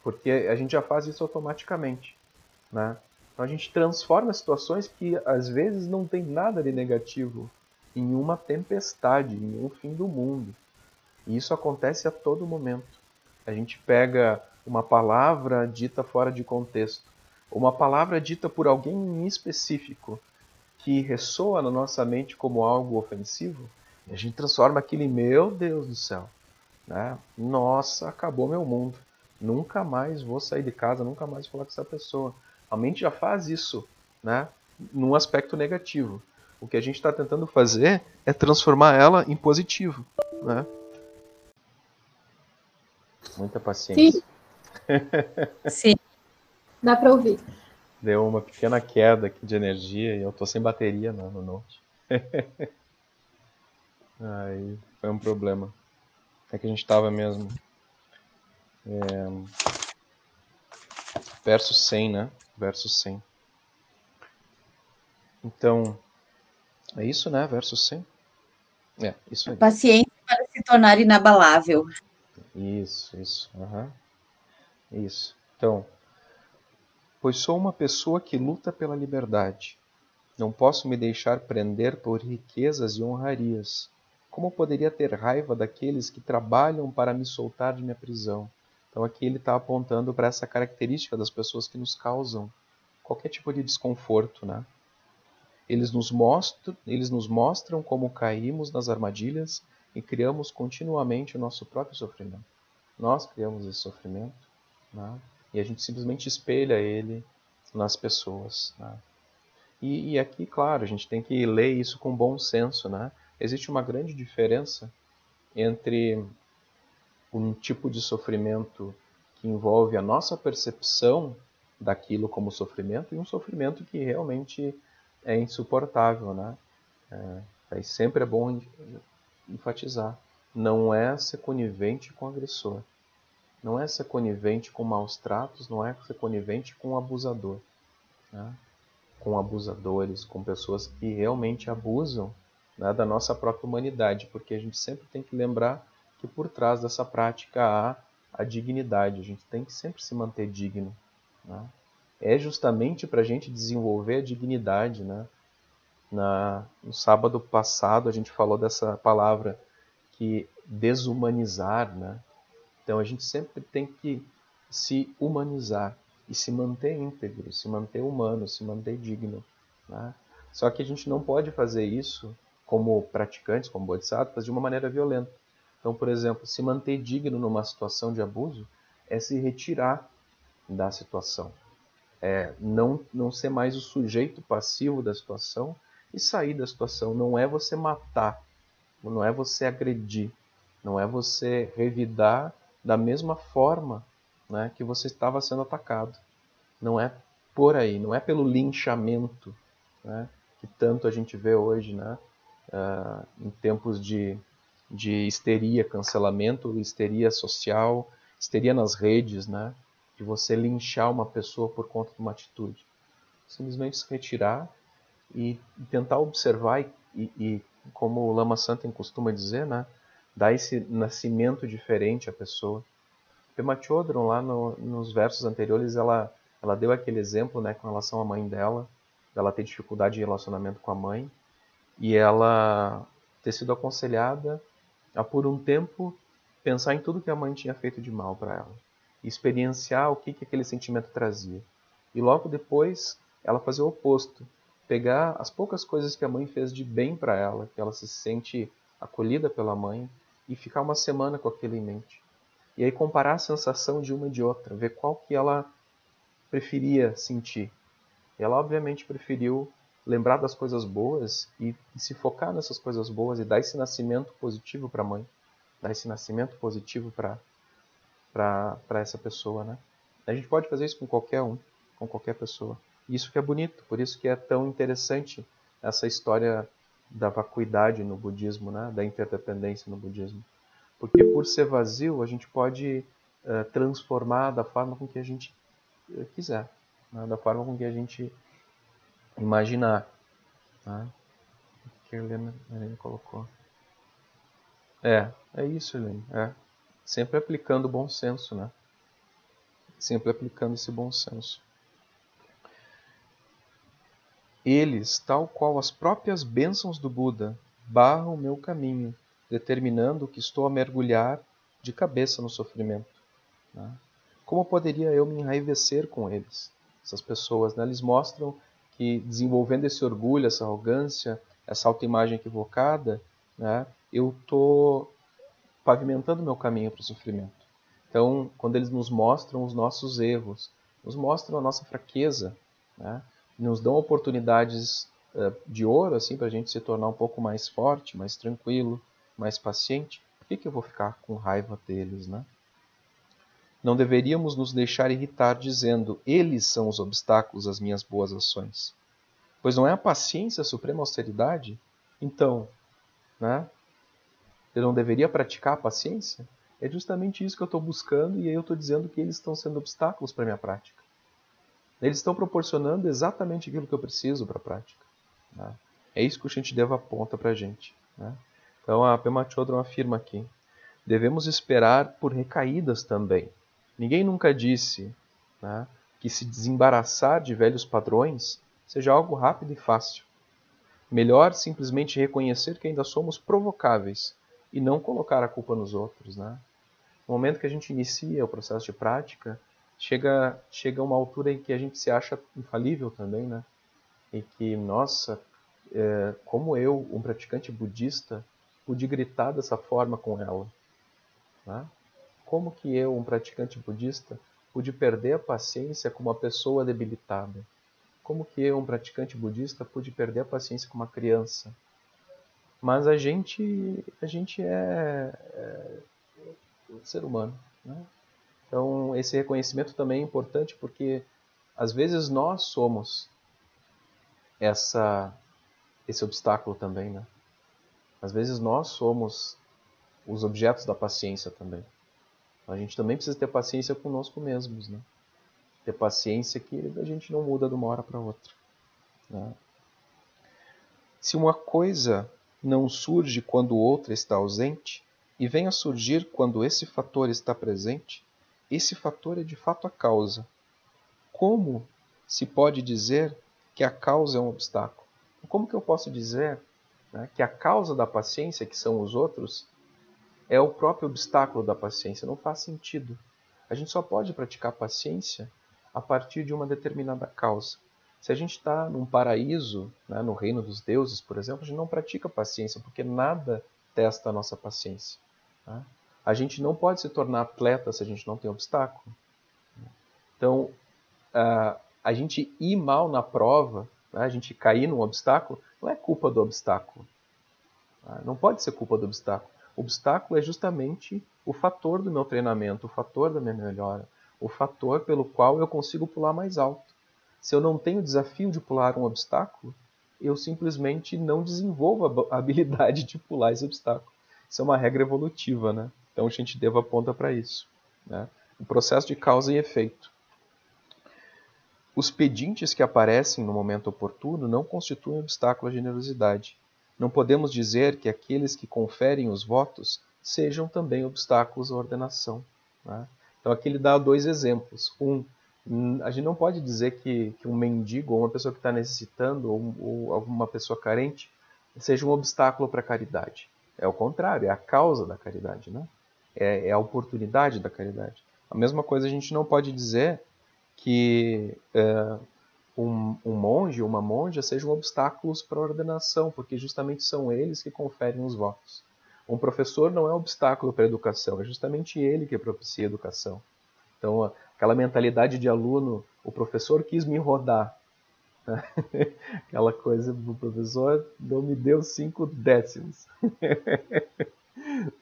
Porque a gente já faz isso automaticamente, né? Então a gente transforma situações que às vezes não tem nada de negativo em uma tempestade, em um fim do mundo. E isso acontece a todo momento. A gente pega uma palavra dita fora de contexto, uma palavra dita por alguém em específico que ressoa na nossa mente como algo ofensivo, a gente transforma aquilo em meu Deus do céu. Né? Nossa, acabou meu mundo. Nunca mais vou sair de casa, nunca mais vou falar com essa pessoa. A mente já faz isso, né? Num aspecto negativo. O que a gente está tentando fazer é transformar ela em positivo, né? Muita paciência. Sim. Sim. Dá para ouvir. Deu uma pequena queda aqui de energia e eu tô sem bateria no, no Note. Aí foi um problema. É que a gente estava mesmo. É... Verso 100, né? Verso 100. Então, é isso, né? Verso 100. É, isso aí. Paciência para se tornar inabalável. Isso, isso. Uhum. Isso. Então, pois sou uma pessoa que luta pela liberdade. Não posso me deixar prender por riquezas e honrarias. Como poderia ter raiva daqueles que trabalham para me soltar de minha prisão? Então aqui ele está apontando para essa característica das pessoas que nos causam qualquer tipo de desconforto, né? Eles nos mostram, eles nos mostram como caímos nas armadilhas e criamos continuamente o nosso próprio sofrimento. Nós criamos esse sofrimento, né? E a gente simplesmente espelha ele nas pessoas, né? E, e aqui, claro, a gente tem que ler isso com bom senso, né? existe uma grande diferença entre um tipo de sofrimento que envolve a nossa percepção daquilo como sofrimento e um sofrimento que realmente é insuportável, né? É, sempre é bom enfatizar. Não é ser conivente com o agressor. Não é ser conivente com maus tratos, não é ser conivente com o abusador. Né? Com abusadores, com pessoas que realmente abusam né, da nossa própria humanidade, porque a gente sempre tem que lembrar que por trás dessa prática há a dignidade. A gente tem que sempre se manter digno. Né? É justamente para a gente desenvolver a dignidade. Né? Na, no sábado passado a gente falou dessa palavra que desumanizar. Né? Então a gente sempre tem que se humanizar e se manter íntegro, se manter humano, se manter digno. Né? Só que a gente não pode fazer isso como praticantes, como bodhisattvas, de uma maneira violenta. Então, por exemplo, se manter digno numa situação de abuso é se retirar da situação. É não, não ser mais o sujeito passivo da situação e sair da situação. Não é você matar, não é você agredir, não é você revidar da mesma forma né, que você estava sendo atacado. Não é por aí, não é pelo linchamento né, que tanto a gente vê hoje, né, uh, em tempos de, de histeria, cancelamento, histeria social, histeria nas redes, né, de você linchar uma pessoa por conta de uma atitude. Simplesmente se retirar e, tentar observar e, e, como o Lama Santen costuma dizer, né, dar esse nascimento diferente à pessoa. Pema Chodron, lá no, nos versos anteriores, ela, ela deu aquele exemplo né, com relação à mãe dela, dela ter dificuldade de relacionamento com a mãe, e ela ter sido aconselhada a, por um tempo, pensar em tudo que a mãe tinha feito de mal para ela, experienciar o que, que aquele sentimento trazia. E logo depois, ela fazer o oposto, pegar as poucas coisas que a mãe fez de bem para ela, que ela se sente acolhida pela mãe, e ficar uma semana com aquilo em mente. E aí comparar a sensação de uma e de outra, ver qual que ela preferia sentir. Ela obviamente preferiu lembrar das coisas boas e, e se focar nessas coisas boas e dar esse nascimento positivo para a mãe, dar esse nascimento positivo para essa pessoa, né? A gente pode fazer isso com qualquer um, com qualquer pessoa. Isso que é bonito, por isso que é tão interessante essa história da vacuidade no budismo, né? da interdependência no budismo. Porque por ser vazio, a gente pode uh, transformar da forma com que a gente uh, quiser, né? da forma com que a gente imaginar. Tá? O que a Helena, a Helena colocou. É, é isso, Helena. É. Sempre aplicando o bom senso, né? Sempre aplicando esse bom senso. Eles, tal qual as próprias bênçãos do Buda, barram meu caminho, determinando que estou a mergulhar de cabeça no sofrimento. Né? Como poderia eu me enraivecer com eles? Essas pessoas, né? eles mostram que desenvolvendo esse orgulho, essa arrogância, essa autoimagem equivocada, né? eu estou pavimentando meu caminho para o sofrimento. Então, quando eles nos mostram os nossos erros, nos mostram a nossa fraqueza, né? nos dão oportunidades uh, de ouro assim para a gente se tornar um pouco mais forte, mais tranquilo, mais paciente. Por que, que eu vou ficar com raiva deles, né? Não deveríamos nos deixar irritar dizendo: eles são os obstáculos às minhas boas ações. Pois não é a paciência a suprema austeridade? Então, né? Eu não deveria praticar a paciência? É justamente isso que eu estou buscando e aí eu estou dizendo que eles estão sendo obstáculos para a minha prática. Eles estão proporcionando exatamente aquilo que eu preciso para a prática. Né? É isso que o Shantideva aponta para a gente. Né? Então a Pema Chodron afirma aqui: devemos esperar por recaídas também. Ninguém nunca disse né, que se desembaraçar de velhos padrões seja algo rápido e fácil. Melhor simplesmente reconhecer que ainda somos provocáveis e não colocar a culpa nos outros. Né? No momento que a gente inicia o processo de prática, chega chega uma altura em que a gente se acha infalível também, né? E que, nossa, é, como eu, um praticante budista, pude gritar dessa forma com ela? Né? Como que eu, um praticante budista, pude perder a paciência com uma pessoa debilitada? Como que eu, um praticante budista, pude perder a paciência com uma criança? Mas a gente, a gente é, é ser humano, né? Então, esse reconhecimento também é importante porque às vezes nós somos essa esse obstáculo também, né? Às vezes nós somos os objetos da paciência também. A gente também precisa ter paciência conosco mesmos, né? Ter paciência que a gente não muda de uma hora para outra. Né? Se uma coisa não surge quando outra está ausente, e vem a surgir quando esse fator está presente, esse fator é de fato a causa. Como se pode dizer que a causa é um obstáculo? Como que eu posso dizer né, que a causa da paciência, que são os outros, é o próprio obstáculo da paciência? Não faz sentido. A gente só pode praticar paciência a partir de uma determinada causa. Se a gente está num paraíso, né, no reino dos deuses, por exemplo, a gente não pratica paciência, porque nada testa a nossa paciência. Tá? A gente não pode se tornar atleta se a gente não tem obstáculo. Então, a gente ir mal na prova, né, a gente cair num obstáculo, não é culpa do obstáculo. Tá? Não pode ser culpa do obstáculo. O obstáculo é justamente o fator do meu treinamento, o fator da minha melhora, o fator pelo qual eu consigo pular mais alto. Se eu não tenho o desafio de pular um obstáculo, eu simplesmente não desenvolvo a habilidade de pular esse obstáculo. Isso é uma regra evolutiva, né? Então a gente deva aponta para isso. Né? O processo de causa e efeito. Os pedintes que aparecem no momento oportuno não constituem obstáculo à generosidade. Não podemos dizer que aqueles que conferem os votos sejam também obstáculos à ordenação. Né? Então aqui ele dá dois exemplos. Um, a gente não pode dizer que, que um mendigo ou uma pessoa que está necessitando ou, ou alguma pessoa carente seja um obstáculo para a caridade. É o contrário, é a causa da caridade, né? é, é a oportunidade da caridade. A mesma coisa a gente não pode dizer que é, um, um, monge ou uma monja sejam obstáculos para a ordenação, porque justamente são eles que conferem os votos. Um professor não é obstáculo para a educação, é justamente ele que propicia a educação. Então, aquela mentalidade de aluno, o professor quis me rodar. Aquela coisa do professor não me deu cinco décimos.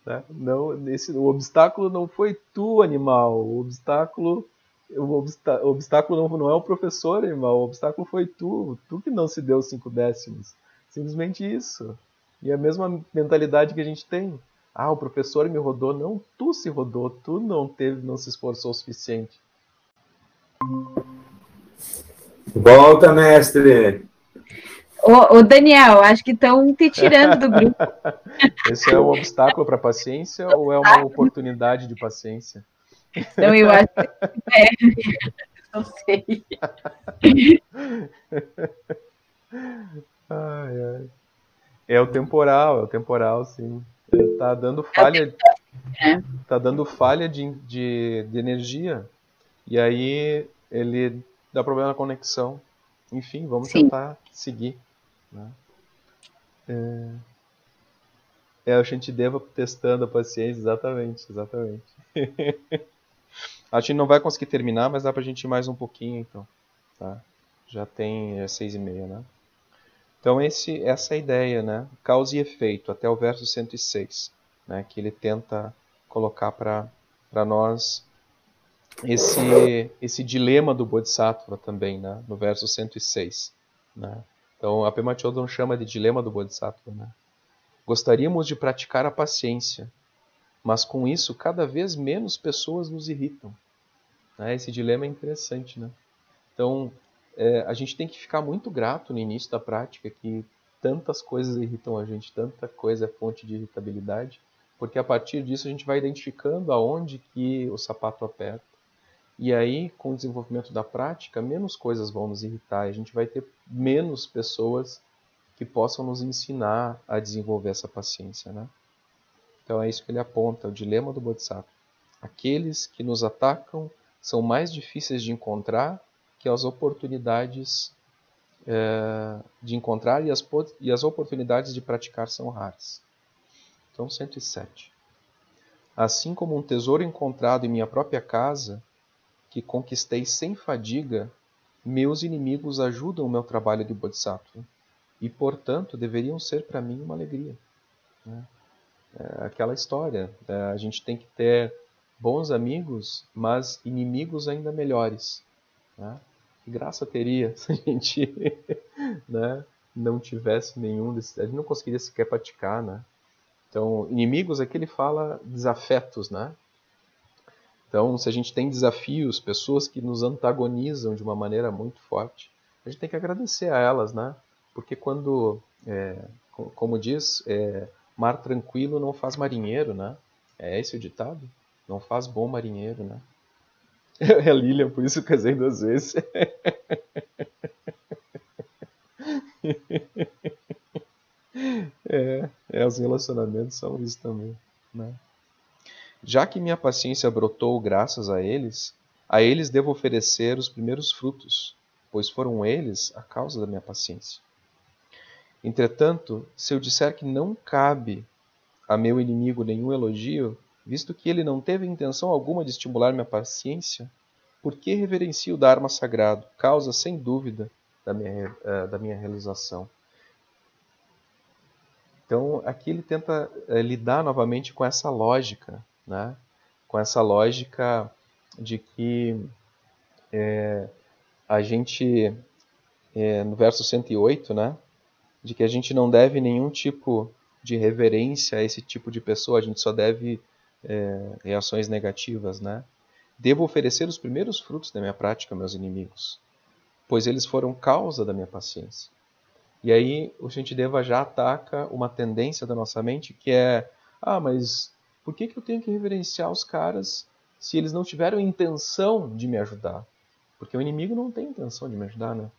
Tá? Não, esse, o obstáculo não foi tu, animal. O obstáculo, o, obstá, o obstáculo não, não é o professor, animal. O obstáculo foi tu. Tu que não se deu cinco décimos. Simplesmente isso. E a mesma mentalidade que a gente tem. Ah, o professor me rodou. Não, tu se rodou. Tu não teve, não se esforçou o suficiente. Volta, mestre. Ô, Daniel, acho que estão te tirando do grupo. Esse é um obstáculo para a paciência ou é uma oportunidade de paciência? Não, eu acho que é. Não sei. Ai, ai. É o temporal, é o temporal, sim. Está dando falha. É. Tá dando falha de, de, de energia. E aí ele dá problema na conexão. Enfim, vamos sim. tentar seguir. Né? É, é a gente deva testando a paciência, exatamente, exatamente. a gente não vai conseguir terminar, mas dá pra gente ir mais um pouquinho, então. Tá? Já tem é, seis e meia, né? Então esse, essa é a ideia, né? Causa e efeito, até o verso 106, né? Que ele tenta colocar para nós esse, esse dilema do Bodhisattva também, né? No verso 106, né? Então, a Pema Chodron chama de dilema do Bodhisattva. Né? Gostaríamos de praticar a paciência, mas com isso cada vez menos pessoas nos irritam. Né? Esse dilema é interessante. Né? Então, é, a gente tem que ficar muito grato no início da prática que tantas coisas irritam a gente, tanta coisa é fonte de irritabilidade, porque a partir disso a gente vai identificando aonde que o sapato aperta e aí, com o desenvolvimento da prática, menos coisas vão nos irritar, a gente vai ter menos pessoas que possam nos ensinar a desenvolver essa paciência, né? Então é isso que ele aponta, o dilema do Bodhisattva. Aqueles que nos atacam são mais difíceis de encontrar que as oportunidades é, de encontrar e as, e as oportunidades de praticar são raras. Então, 107. Assim como um tesouro encontrado em minha própria casa que conquistei sem fadiga, meus inimigos ajudam o meu trabalho de Bodhisattva e, portanto, deveriam ser para mim uma alegria. Né? É aquela história, né? a gente tem que ter bons amigos, mas inimigos ainda melhores. Né? Que graça teria se a gente né, não tivesse nenhum desses. A gente não conseguiria sequer praticar. Né? Então, inimigos aqui ele fala desafetos, né? Então, se a gente tem desafios, pessoas que nos antagonizam de uma maneira muito forte, a gente tem que agradecer a elas, né? Porque quando, é, como diz, é, mar tranquilo não faz marinheiro, né? É esse o ditado? Não faz bom marinheiro, né? É Lilian, por isso casei duas vezes. É, é, os relacionamentos são isso também, né? Já que minha paciência brotou graças a eles, a eles devo oferecer os primeiros frutos, pois foram eles a causa da minha paciência. Entretanto, se eu disser que não cabe a meu inimigo nenhum elogio, visto que ele não teve intenção alguma de estimular minha paciência, por que reverencio o Dharma sagrado, causa sem dúvida da minha, uh, da minha realização? Então, aqui ele tenta uh, lidar novamente com essa lógica, né? com essa lógica de que é, a gente, é, no verso 108, né? De que a gente não deve nenhum tipo de reverência a esse tipo de pessoa, a gente só deve é, reações negativas, né? Devo oferecer os primeiros frutos da minha prática meus inimigos, pois eles foram causa da minha paciência. E aí o Shantideva já ataca uma tendência da nossa mente que é: ah, mas por que, que eu tenho que reverenciar os caras se eles não tiveram intenção de me ajudar? Porque o inimigo não tem intenção de me ajudar, né?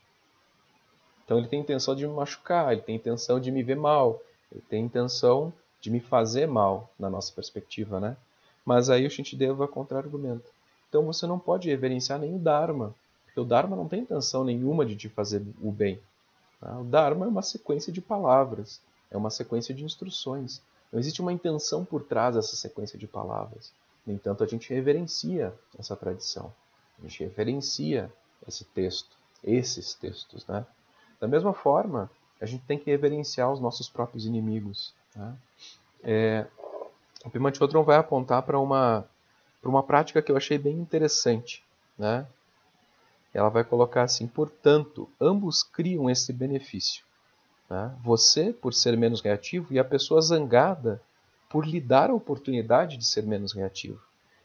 Então ele tem intenção de me machucar, ele tem intenção de me ver mal, ele tem intenção de me fazer mal, na nossa perspectiva, né? Mas aí o Shintideva contra-argumenta. Então você não pode reverenciar nem o Dharma, porque o Dharma não tem intenção nenhuma de te fazer o bem. Tá? O Dharma é uma sequência de palavras, é uma sequência de instruções. Não existe uma intenção por trás dessa sequência de palavras. No entanto, a gente reverencia essa tradição, a gente reverencia esse texto, esses textos, né? Da mesma forma, a gente tem que reverenciar os nossos próprios inimigos. Né? É, o Pima Chodron vai apontar para uma, uma prática que eu achei bem interessante. Né? Ela vai colocar assim: portanto, ambos criam esse benefício. Né? Você, por ser menos reativo, e a pessoa zangada, por lhe dar a oportunidade de ser menos reativo.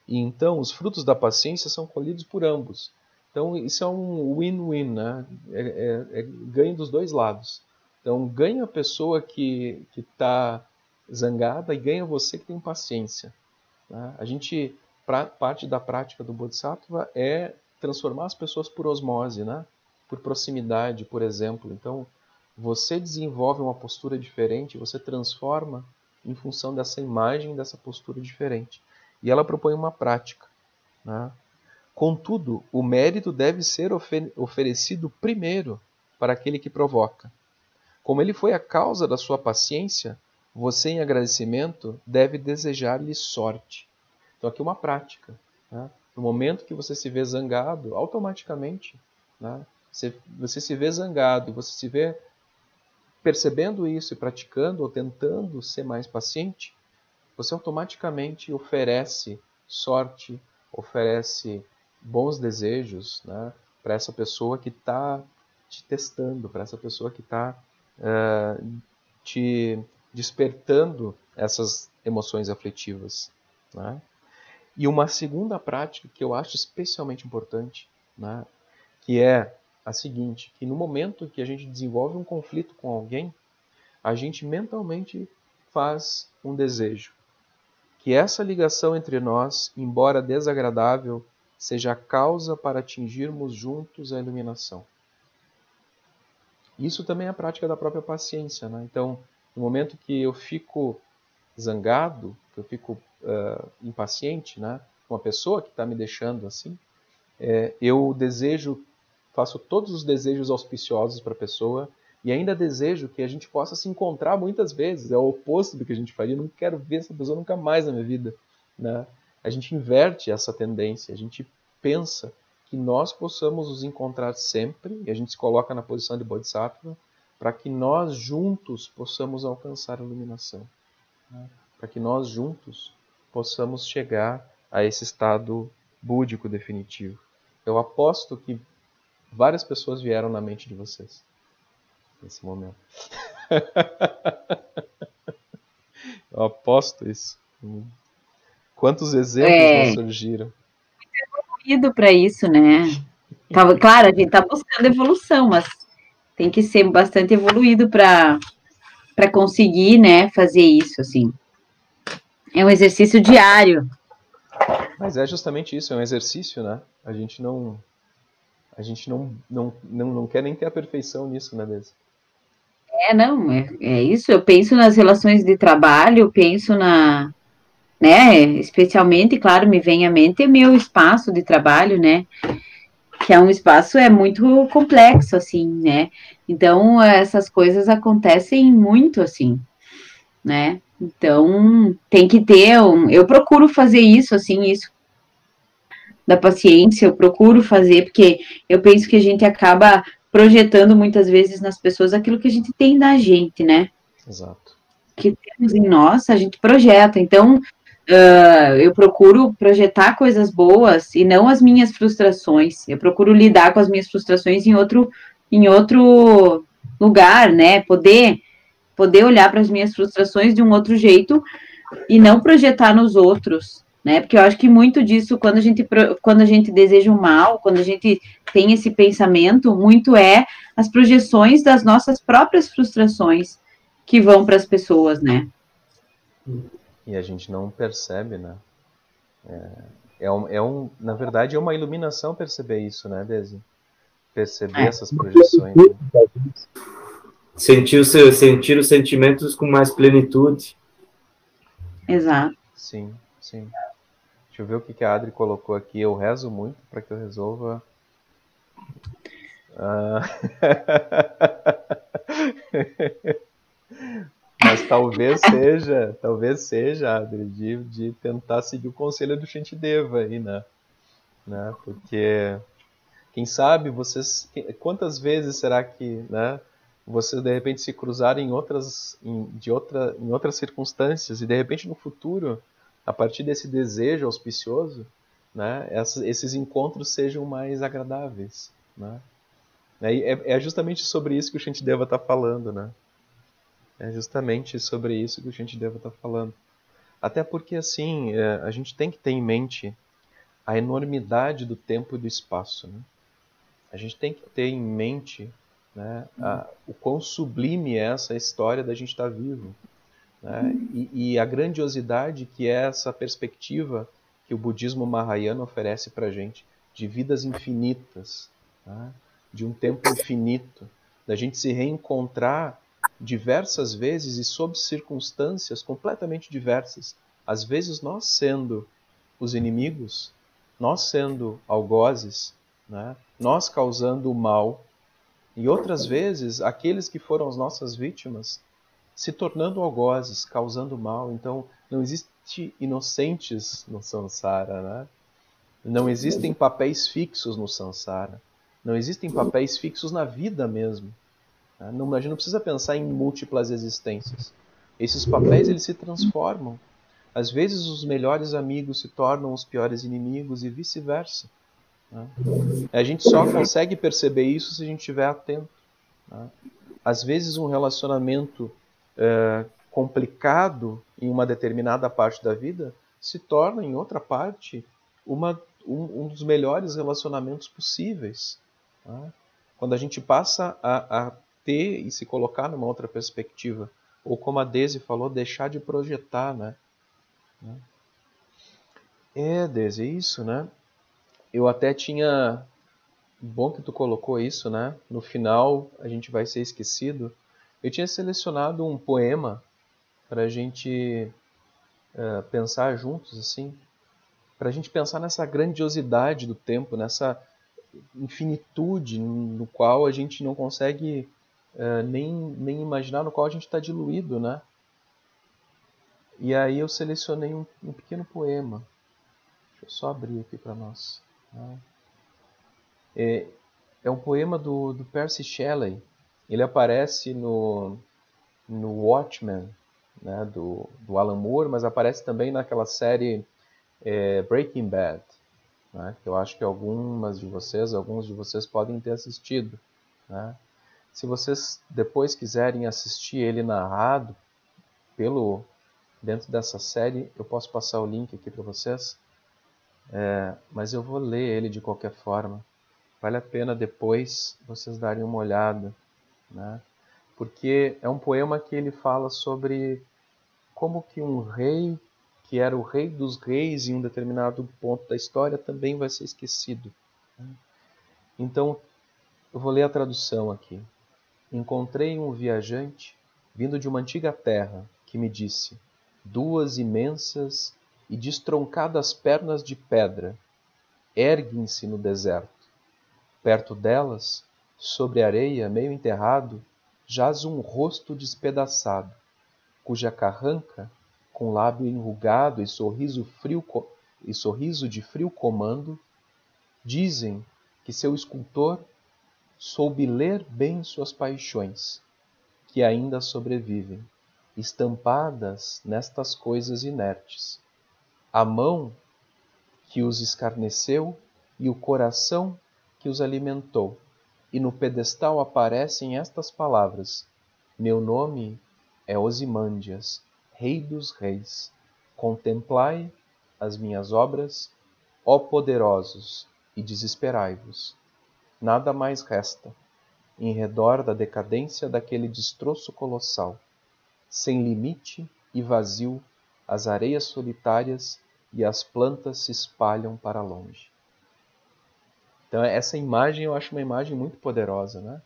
E então os frutos da paciência são colhidos por ambos. Então isso é um win-win, né? É, é, é, ganho dos dois lados. Então ganha a pessoa que está zangada e ganha você que tem paciência. Né? A gente pra, parte da prática do Bodhisattva é transformar as pessoas por osmose, né? Por proximidade, por exemplo. Então você desenvolve uma postura diferente, você transforma em função dessa imagem dessa postura diferente. E ela propõe uma prática. Né? Contudo, o mérito deve ser oferecido primeiro para aquele que provoca. Como ele foi a causa da sua paciência, você, em agradecimento, deve desejar-lhe sorte. Então, aqui uma prática. Né? No momento que você se vê zangado, automaticamente, né? você, você se vê zangado, você se vê percebendo isso e praticando ou tentando ser mais paciente, você automaticamente oferece sorte, oferece bons desejos né, para essa pessoa que está te testando, para essa pessoa que está uh, te despertando essas emoções afetivas. Né? E uma segunda prática que eu acho especialmente importante, né, que é a seguinte, que no momento que a gente desenvolve um conflito com alguém, a gente mentalmente faz um desejo. Que essa ligação entre nós, embora desagradável, seja a causa para atingirmos juntos a iluminação. Isso também é a prática da própria paciência. Né? Então, no momento que eu fico zangado, que eu fico uh, impaciente, né? uma pessoa que está me deixando assim, é, eu desejo, faço todos os desejos auspiciosos para a pessoa e ainda desejo que a gente possa se encontrar muitas vezes. É o oposto do que a gente faria. Eu não quero ver essa pessoa nunca mais na minha vida. Né? A gente inverte essa tendência, a gente pensa que nós possamos nos encontrar sempre, e a gente se coloca na posição de Bodhisattva, para que nós juntos possamos alcançar a iluminação, né? para que nós juntos possamos chegar a esse estado búdico definitivo. Eu aposto que várias pessoas vieram na mente de vocês nesse momento. Eu aposto isso. Quantos exemplos é, surgiram? Muito evoluído para isso, né? Tava, claro, a gente está buscando evolução, mas tem que ser bastante evoluído para conseguir, né, fazer isso, assim. É um exercício diário. Mas é justamente isso, é um exercício, né? A gente não a gente não, não, não, não quer nem ter a perfeição nisso, né, Desi? É, não, é, é isso. Eu penso nas relações de trabalho, penso na, né, especialmente, claro, me vem à mente meu espaço de trabalho, né, que é um espaço é muito complexo, assim, né, então essas coisas acontecem muito, assim, né, então tem que ter um, eu procuro fazer isso, assim, isso da paciência, eu procuro fazer, porque eu penso que a gente acaba projetando muitas vezes nas pessoas aquilo que a gente tem na gente, né? Exato. Que temos em nós, a gente projeta. Então, uh, eu procuro projetar coisas boas e não as minhas frustrações. Eu procuro lidar com as minhas frustrações em outro, em outro lugar, né? Poder, poder olhar para as minhas frustrações de um outro jeito e não projetar nos outros, né? Porque eu acho que muito disso, quando a gente, quando a gente deseja o mal, quando a gente tem esse pensamento, muito é as projeções das nossas próprias frustrações que vão para as pessoas, né? E a gente não percebe, né? É, é, um, é um, na verdade, é uma iluminação perceber isso, né, Desi? Perceber é. essas projeções. Né? Sentir, o seu, sentir os sentimentos com mais plenitude. Exato. Sim, sim. Deixa eu ver o que, que a Adri colocou aqui. Eu rezo muito para que eu resolva. Ah... Mas talvez seja, talvez seja, Adri, de, de tentar seguir o conselho do Shantideva aí, né? né? Porque, quem sabe, vocês. Quantas vezes será que, né? Vocês de repente se cruzarem em outras, em, de outra, em outras circunstâncias e de repente no futuro a partir desse desejo auspicioso, né, esses encontros sejam mais agradáveis. Né? É, é justamente sobre isso que o Shantideva está falando. Né? É justamente sobre isso que o Shantideva está falando. Até porque, assim, é, a gente tem que ter em mente a enormidade do tempo e do espaço. Né? A gente tem que ter em mente né, a, o quão sublime é essa história da gente estar tá vivo. Né? E, e, a grandiosidade que é essa perspectiva que o budismo mahayana oferece para a gente, de vidas infinitas, né? de um tempo infinito, da gente se reencontrar diversas vezes e sob circunstâncias completamente diversas. Às vezes nós sendo os inimigos, nós sendo algozes, né? nós causando o mal, e outras vezes aqueles que foram as nossas vítimas se tornando algozes, causando mal. Então, não existe inocentes no samsara, né? Não existem papéis fixos no samsara. Não existem papéis fixos na vida mesmo. Né? Não, a gente não precisa pensar em múltiplas existências. Esses papéis eles se transformam. Às vezes os melhores amigos se tornam os piores inimigos e vice-versa. Né? A gente só consegue perceber isso se a gente estiver atento. Né? Às vezes um relacionamento é, complicado em uma determinada parte da vida se torna, em outra parte, uma, um, um dos melhores relacionamentos possíveis. Quando a gente passa a, a ter e se colocar numa outra perspectiva, ou como a Daisy falou, deixar de projetar, né? É, Daisy, é isso, né? Eu até tinha. Bom que tu colocou isso, né? No final a gente vai ser esquecido. Eu tinha selecionado um poema para a gente uh, pensar juntos, assim, para a gente pensar nessa grandiosidade do tempo, nessa infinitude no qual a gente não consegue uh, nem, nem imaginar, no qual a gente está diluído, né? E aí eu selecionei um, um, pequeno poema. Deixa eu só abrir aqui para nós. Né? É, é um poema do, do Percy Shelley, ele aparece no, no Watchmen, né, do, do Alan Moore, mas aparece também naquela série é, Breaking Bad, né, que eu acho que algumas de vocês, alguns de vocês podem ter assistido. Né. Se vocês depois quiserem assistir ele narrado pelo dentro dessa série, eu posso passar o link aqui para vocês, é, mas eu vou ler ele de qualquer forma. Vale a pena depois vocês darem uma olhada né? porque é um poema que ele fala sobre como que um rei que era o rei dos reis em um determinado ponto da história também vai ser esquecido. Então, eu vou ler a tradução aqui. Encontrei um viajante vindo de uma antiga terra que me disse: Duas imensas e destroncadas pernas de pedra erguem-se no deserto. Perto delas, sobre areia, meio enterrado, jaz um rosto despedaçado, cuja carranca, com lábio enrugado e sorriso frio e sorriso de frio comando, dizem que seu escultor soube ler bem suas paixões, que ainda sobrevivem, estampadas nestas coisas inertes. A mão que os escarneceu e o coração que os alimentou. E no pedestal aparecem estas palavras: Meu nome é Osimândias, Rei dos Reis. Contemplai as minhas obras, ó poderosos, e desesperai-vos. Nada mais resta, em redor da decadência daquele destroço colossal, sem limite e vazio, as areias solitárias e as plantas se espalham para longe. Então essa imagem eu acho uma imagem muito poderosa, né?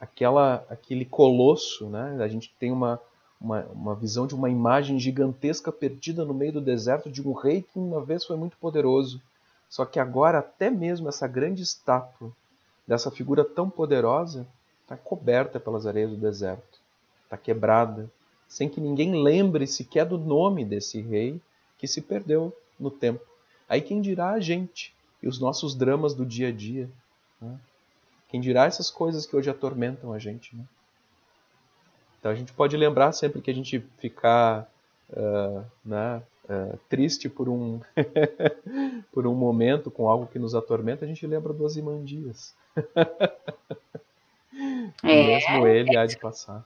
Aquela, aquele colosso, né? A gente tem uma, uma, uma visão de uma imagem gigantesca perdida no meio do deserto de um rei que uma vez foi muito poderoso. Só que agora até mesmo essa grande estátua dessa figura tão poderosa está coberta pelas areias do deserto, está quebrada, sem que ninguém lembre sequer do nome desse rei que se perdeu no tempo. Aí quem dirá a gente e os nossos dramas do dia a dia? Né? Quem dirá essas coisas que hoje atormentam a gente? Né? Então a gente pode lembrar sempre que a gente ficar uh, né, uh, triste por um, por um momento com algo que nos atormenta, a gente lembra do Ozymandias. É. Mesmo ele há de passar.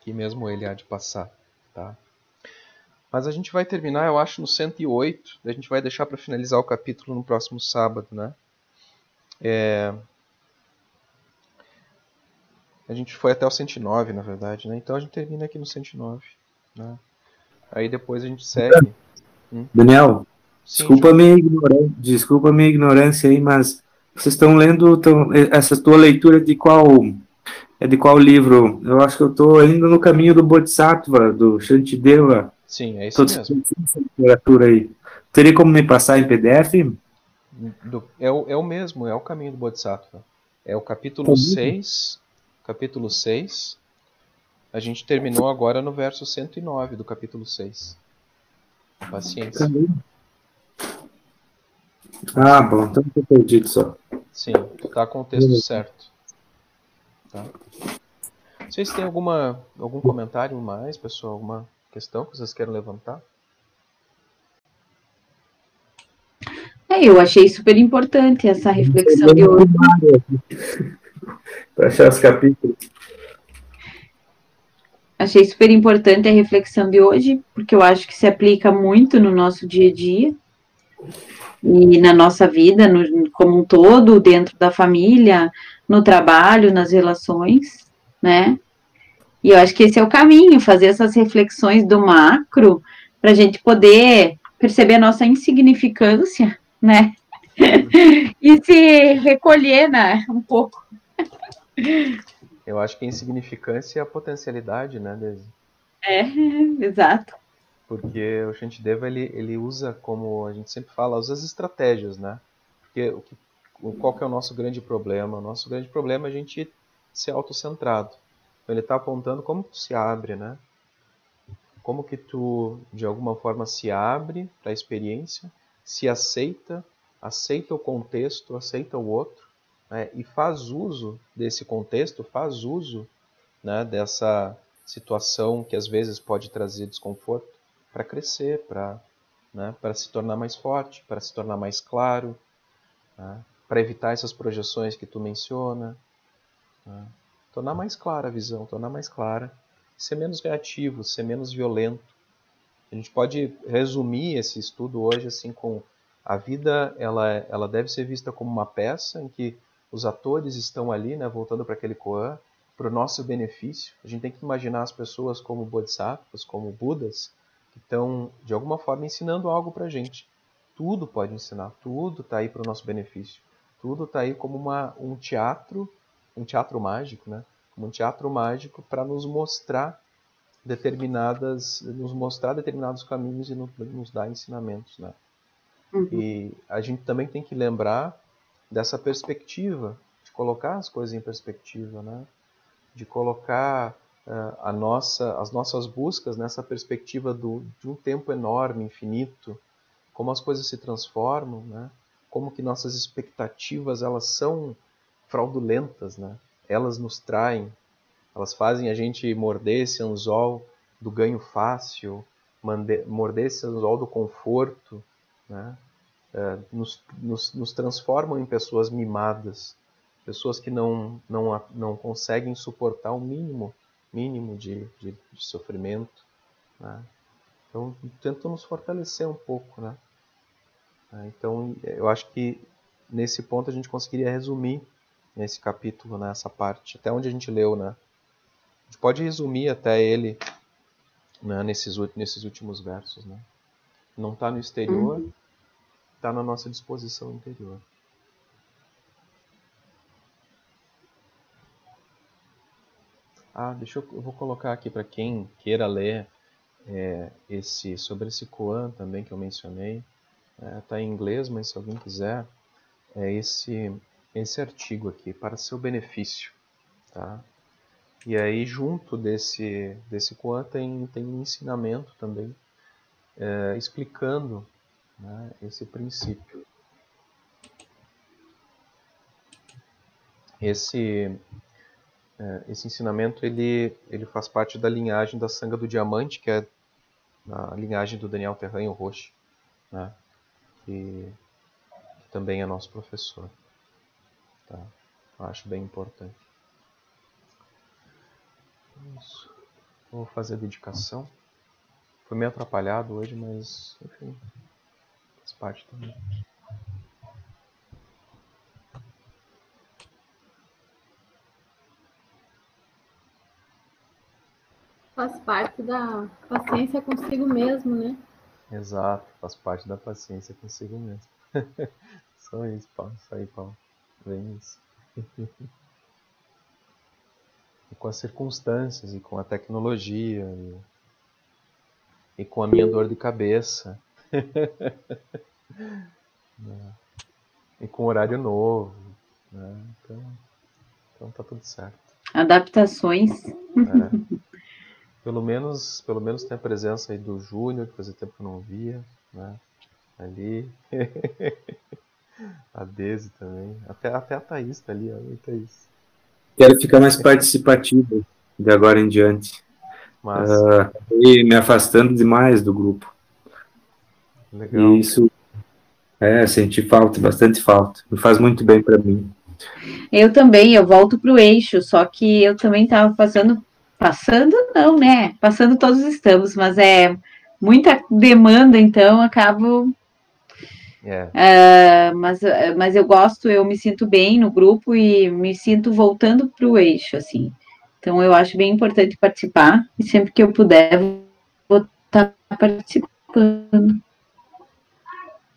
Que mesmo ele há de passar, tá? Mas a gente vai terminar, eu acho, no 108. A gente vai deixar para finalizar o capítulo no próximo sábado, né? É... A gente foi até o 109, na verdade, né? Então a gente termina aqui no 109, né? Aí depois a gente segue. Hum? Daniel, Sim, desculpa, minha ignorância, desculpa minha ignorância aí, mas vocês estão lendo tão, essa tua leitura de qual é de qual livro? Eu acho que eu estou indo no caminho do Bodhisattva, do Shantideva. Sim, é isso Tô mesmo. Essa literatura aí. Teria como me passar em PDF? Do, é, o, é o mesmo, é o caminho do Bodhisattva. É o capítulo 6, capítulo 6. A gente terminou agora no verso 109 do capítulo 6. Paciência. Ah, bom, então estou perdido só. Sim, tá com o texto certo. Tá. Vocês têm alguma, algum comentário mais, pessoal? Alguma questão que vocês querem levantar? É, eu achei super importante essa reflexão de hoje. Para achar os capítulos. Achei super importante a reflexão de hoje, porque eu acho que se aplica muito no nosso dia a dia e na nossa vida no, como um todo, dentro da família, no trabalho, nas relações, né? E eu acho que esse é o caminho, fazer essas reflexões do macro, para a gente poder perceber a nossa insignificância, né? e se recolher, né? Um pouco. Eu acho que a insignificância é a potencialidade, né, Desi? É, exato. Porque o Shantideva, ele, ele usa, como a gente sempre fala, usa as estratégias, né? Porque o que, qual que é o nosso grande problema? O nosso grande problema é a gente ser autocentrado. Ele está apontando como tu se abre, né? Como que tu, de alguma forma, se abre para a experiência, se aceita, aceita o contexto, aceita o outro, né? e faz uso desse contexto, faz uso né, dessa situação que às vezes pode trazer desconforto para crescer, para né, se tornar mais forte, para se tornar mais claro, né, para evitar essas projeções que tu menciona. Né tornar mais clara a visão, tornar mais clara, ser menos reativo, ser menos violento. A gente pode resumir esse estudo hoje assim com a vida, ela, ela deve ser vista como uma peça em que os atores estão ali, né, voltando para aquele koan, para o nosso benefício. A gente tem que imaginar as pessoas como bodhisattvas, como budas, que estão, de alguma forma, ensinando algo para a gente. Tudo pode ensinar, tudo está aí para o nosso benefício. Tudo está aí como uma, um teatro, um teatro mágico, né? Como um teatro mágico para nos mostrar determinadas, nos mostrar determinados caminhos e nos dar ensinamentos, né? Uhum. E a gente também tem que lembrar dessa perspectiva, de colocar as coisas em perspectiva, né? De colocar a nossa, as nossas buscas nessa perspectiva do, de um tempo enorme, infinito, como as coisas se transformam, né? Como que nossas expectativas elas são fraudulentas, né? Elas nos traem, elas fazem a gente morder esse anzol do ganho fácil, morder esse anzol do conforto, né? É, nos, nos, nos, transformam em pessoas mimadas, pessoas que não, não, não conseguem suportar o mínimo, mínimo de, de, de sofrimento. Né? Então, tentam nos fortalecer um pouco. Né? É, então, eu acho que nesse ponto a gente conseguiria resumir nesse capítulo, nessa né, parte, até onde a gente leu, né? A gente pode resumir até ele né, nesses, nesses últimos versos, né? Não está no exterior, está uhum. na nossa disposição interior. Ah, deixa eu, eu vou colocar aqui para quem queira ler é, esse sobre esse Koan também que eu mencionei. Está é, tá em inglês, mas se alguém quiser, é esse esse artigo aqui para seu benefício, tá? E aí junto desse desse Koan tem tem um ensinamento também é, explicando né, esse princípio. Esse esse ensinamento ele ele faz parte da linhagem da Sanga do Diamante, que é a linhagem do Daniel Terranho Roche, né? Que, que também é nosso professor. Tá? Acho bem importante. Isso. Vou fazer a dedicação. Foi meio atrapalhado hoje, mas enfim, faz parte também. Faz parte da paciência consigo mesmo, né? Exato, faz parte da paciência consigo mesmo. Só isso, Paulo. Isso aí, Paulo. Vem isso. e com as circunstâncias, e com a tecnologia, e, e com a minha dor de cabeça. Né? e com horário novo. Né? Então, então tá tudo certo. Adaptações. É. Pelo menos, pelo menos tem a presença aí do Júnior, que fazia tempo que eu não via, né? Ali. A Daisy também. Até, até a Thaís tá ali, ó. Oi, Thaís. Quero ficar mais participativo de agora em diante. Mas... Uh, e me afastando demais do grupo. Legal. E isso é, senti falta, bastante falta. Me faz muito bem para mim. Eu também, eu volto para o eixo, só que eu também estava passando, passando não, né? Passando todos estamos, mas é muita demanda, então acabo é. Uh, mas, mas eu gosto, eu me sinto bem no grupo e me sinto voltando para o eixo, assim. Então eu acho bem importante participar e sempre que eu puder vou estar tá participando.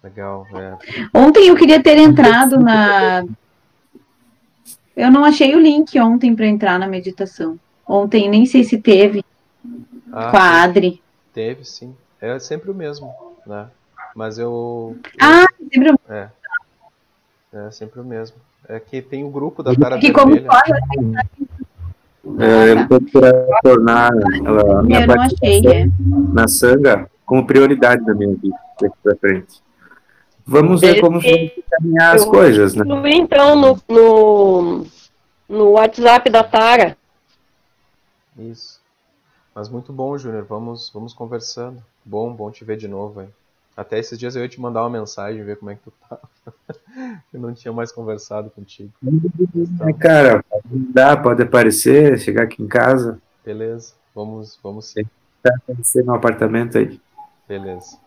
Legal. É. Ontem eu queria ter entrado na. Eu não achei o link ontem para entrar na meditação. Ontem nem sei se teve ah, com a Adri. Teve, sim. É sempre o mesmo, né? Mas eu. Ah, sempre o é. é sempre o mesmo. É que tem o grupo da Tara que Vermelha. Como é, eu vou tornar a minha eu achei, é. na sanga como prioridade da minha vida daqui para frente. Vamos ver como vamos caminhar as coisas, né? Então, no, no, no WhatsApp da Tara. Isso. Mas muito bom, Júnior. Vamos, vamos conversando. Bom, bom te ver de novo, hein? Até esses dias eu ia te mandar uma mensagem, ver como é que tu tá. eu não tinha mais conversado contigo. Então, cara, dá, pode aparecer, chegar aqui em casa. Beleza, vamos, vamos sim. Tá aparecer no apartamento aí. Beleza.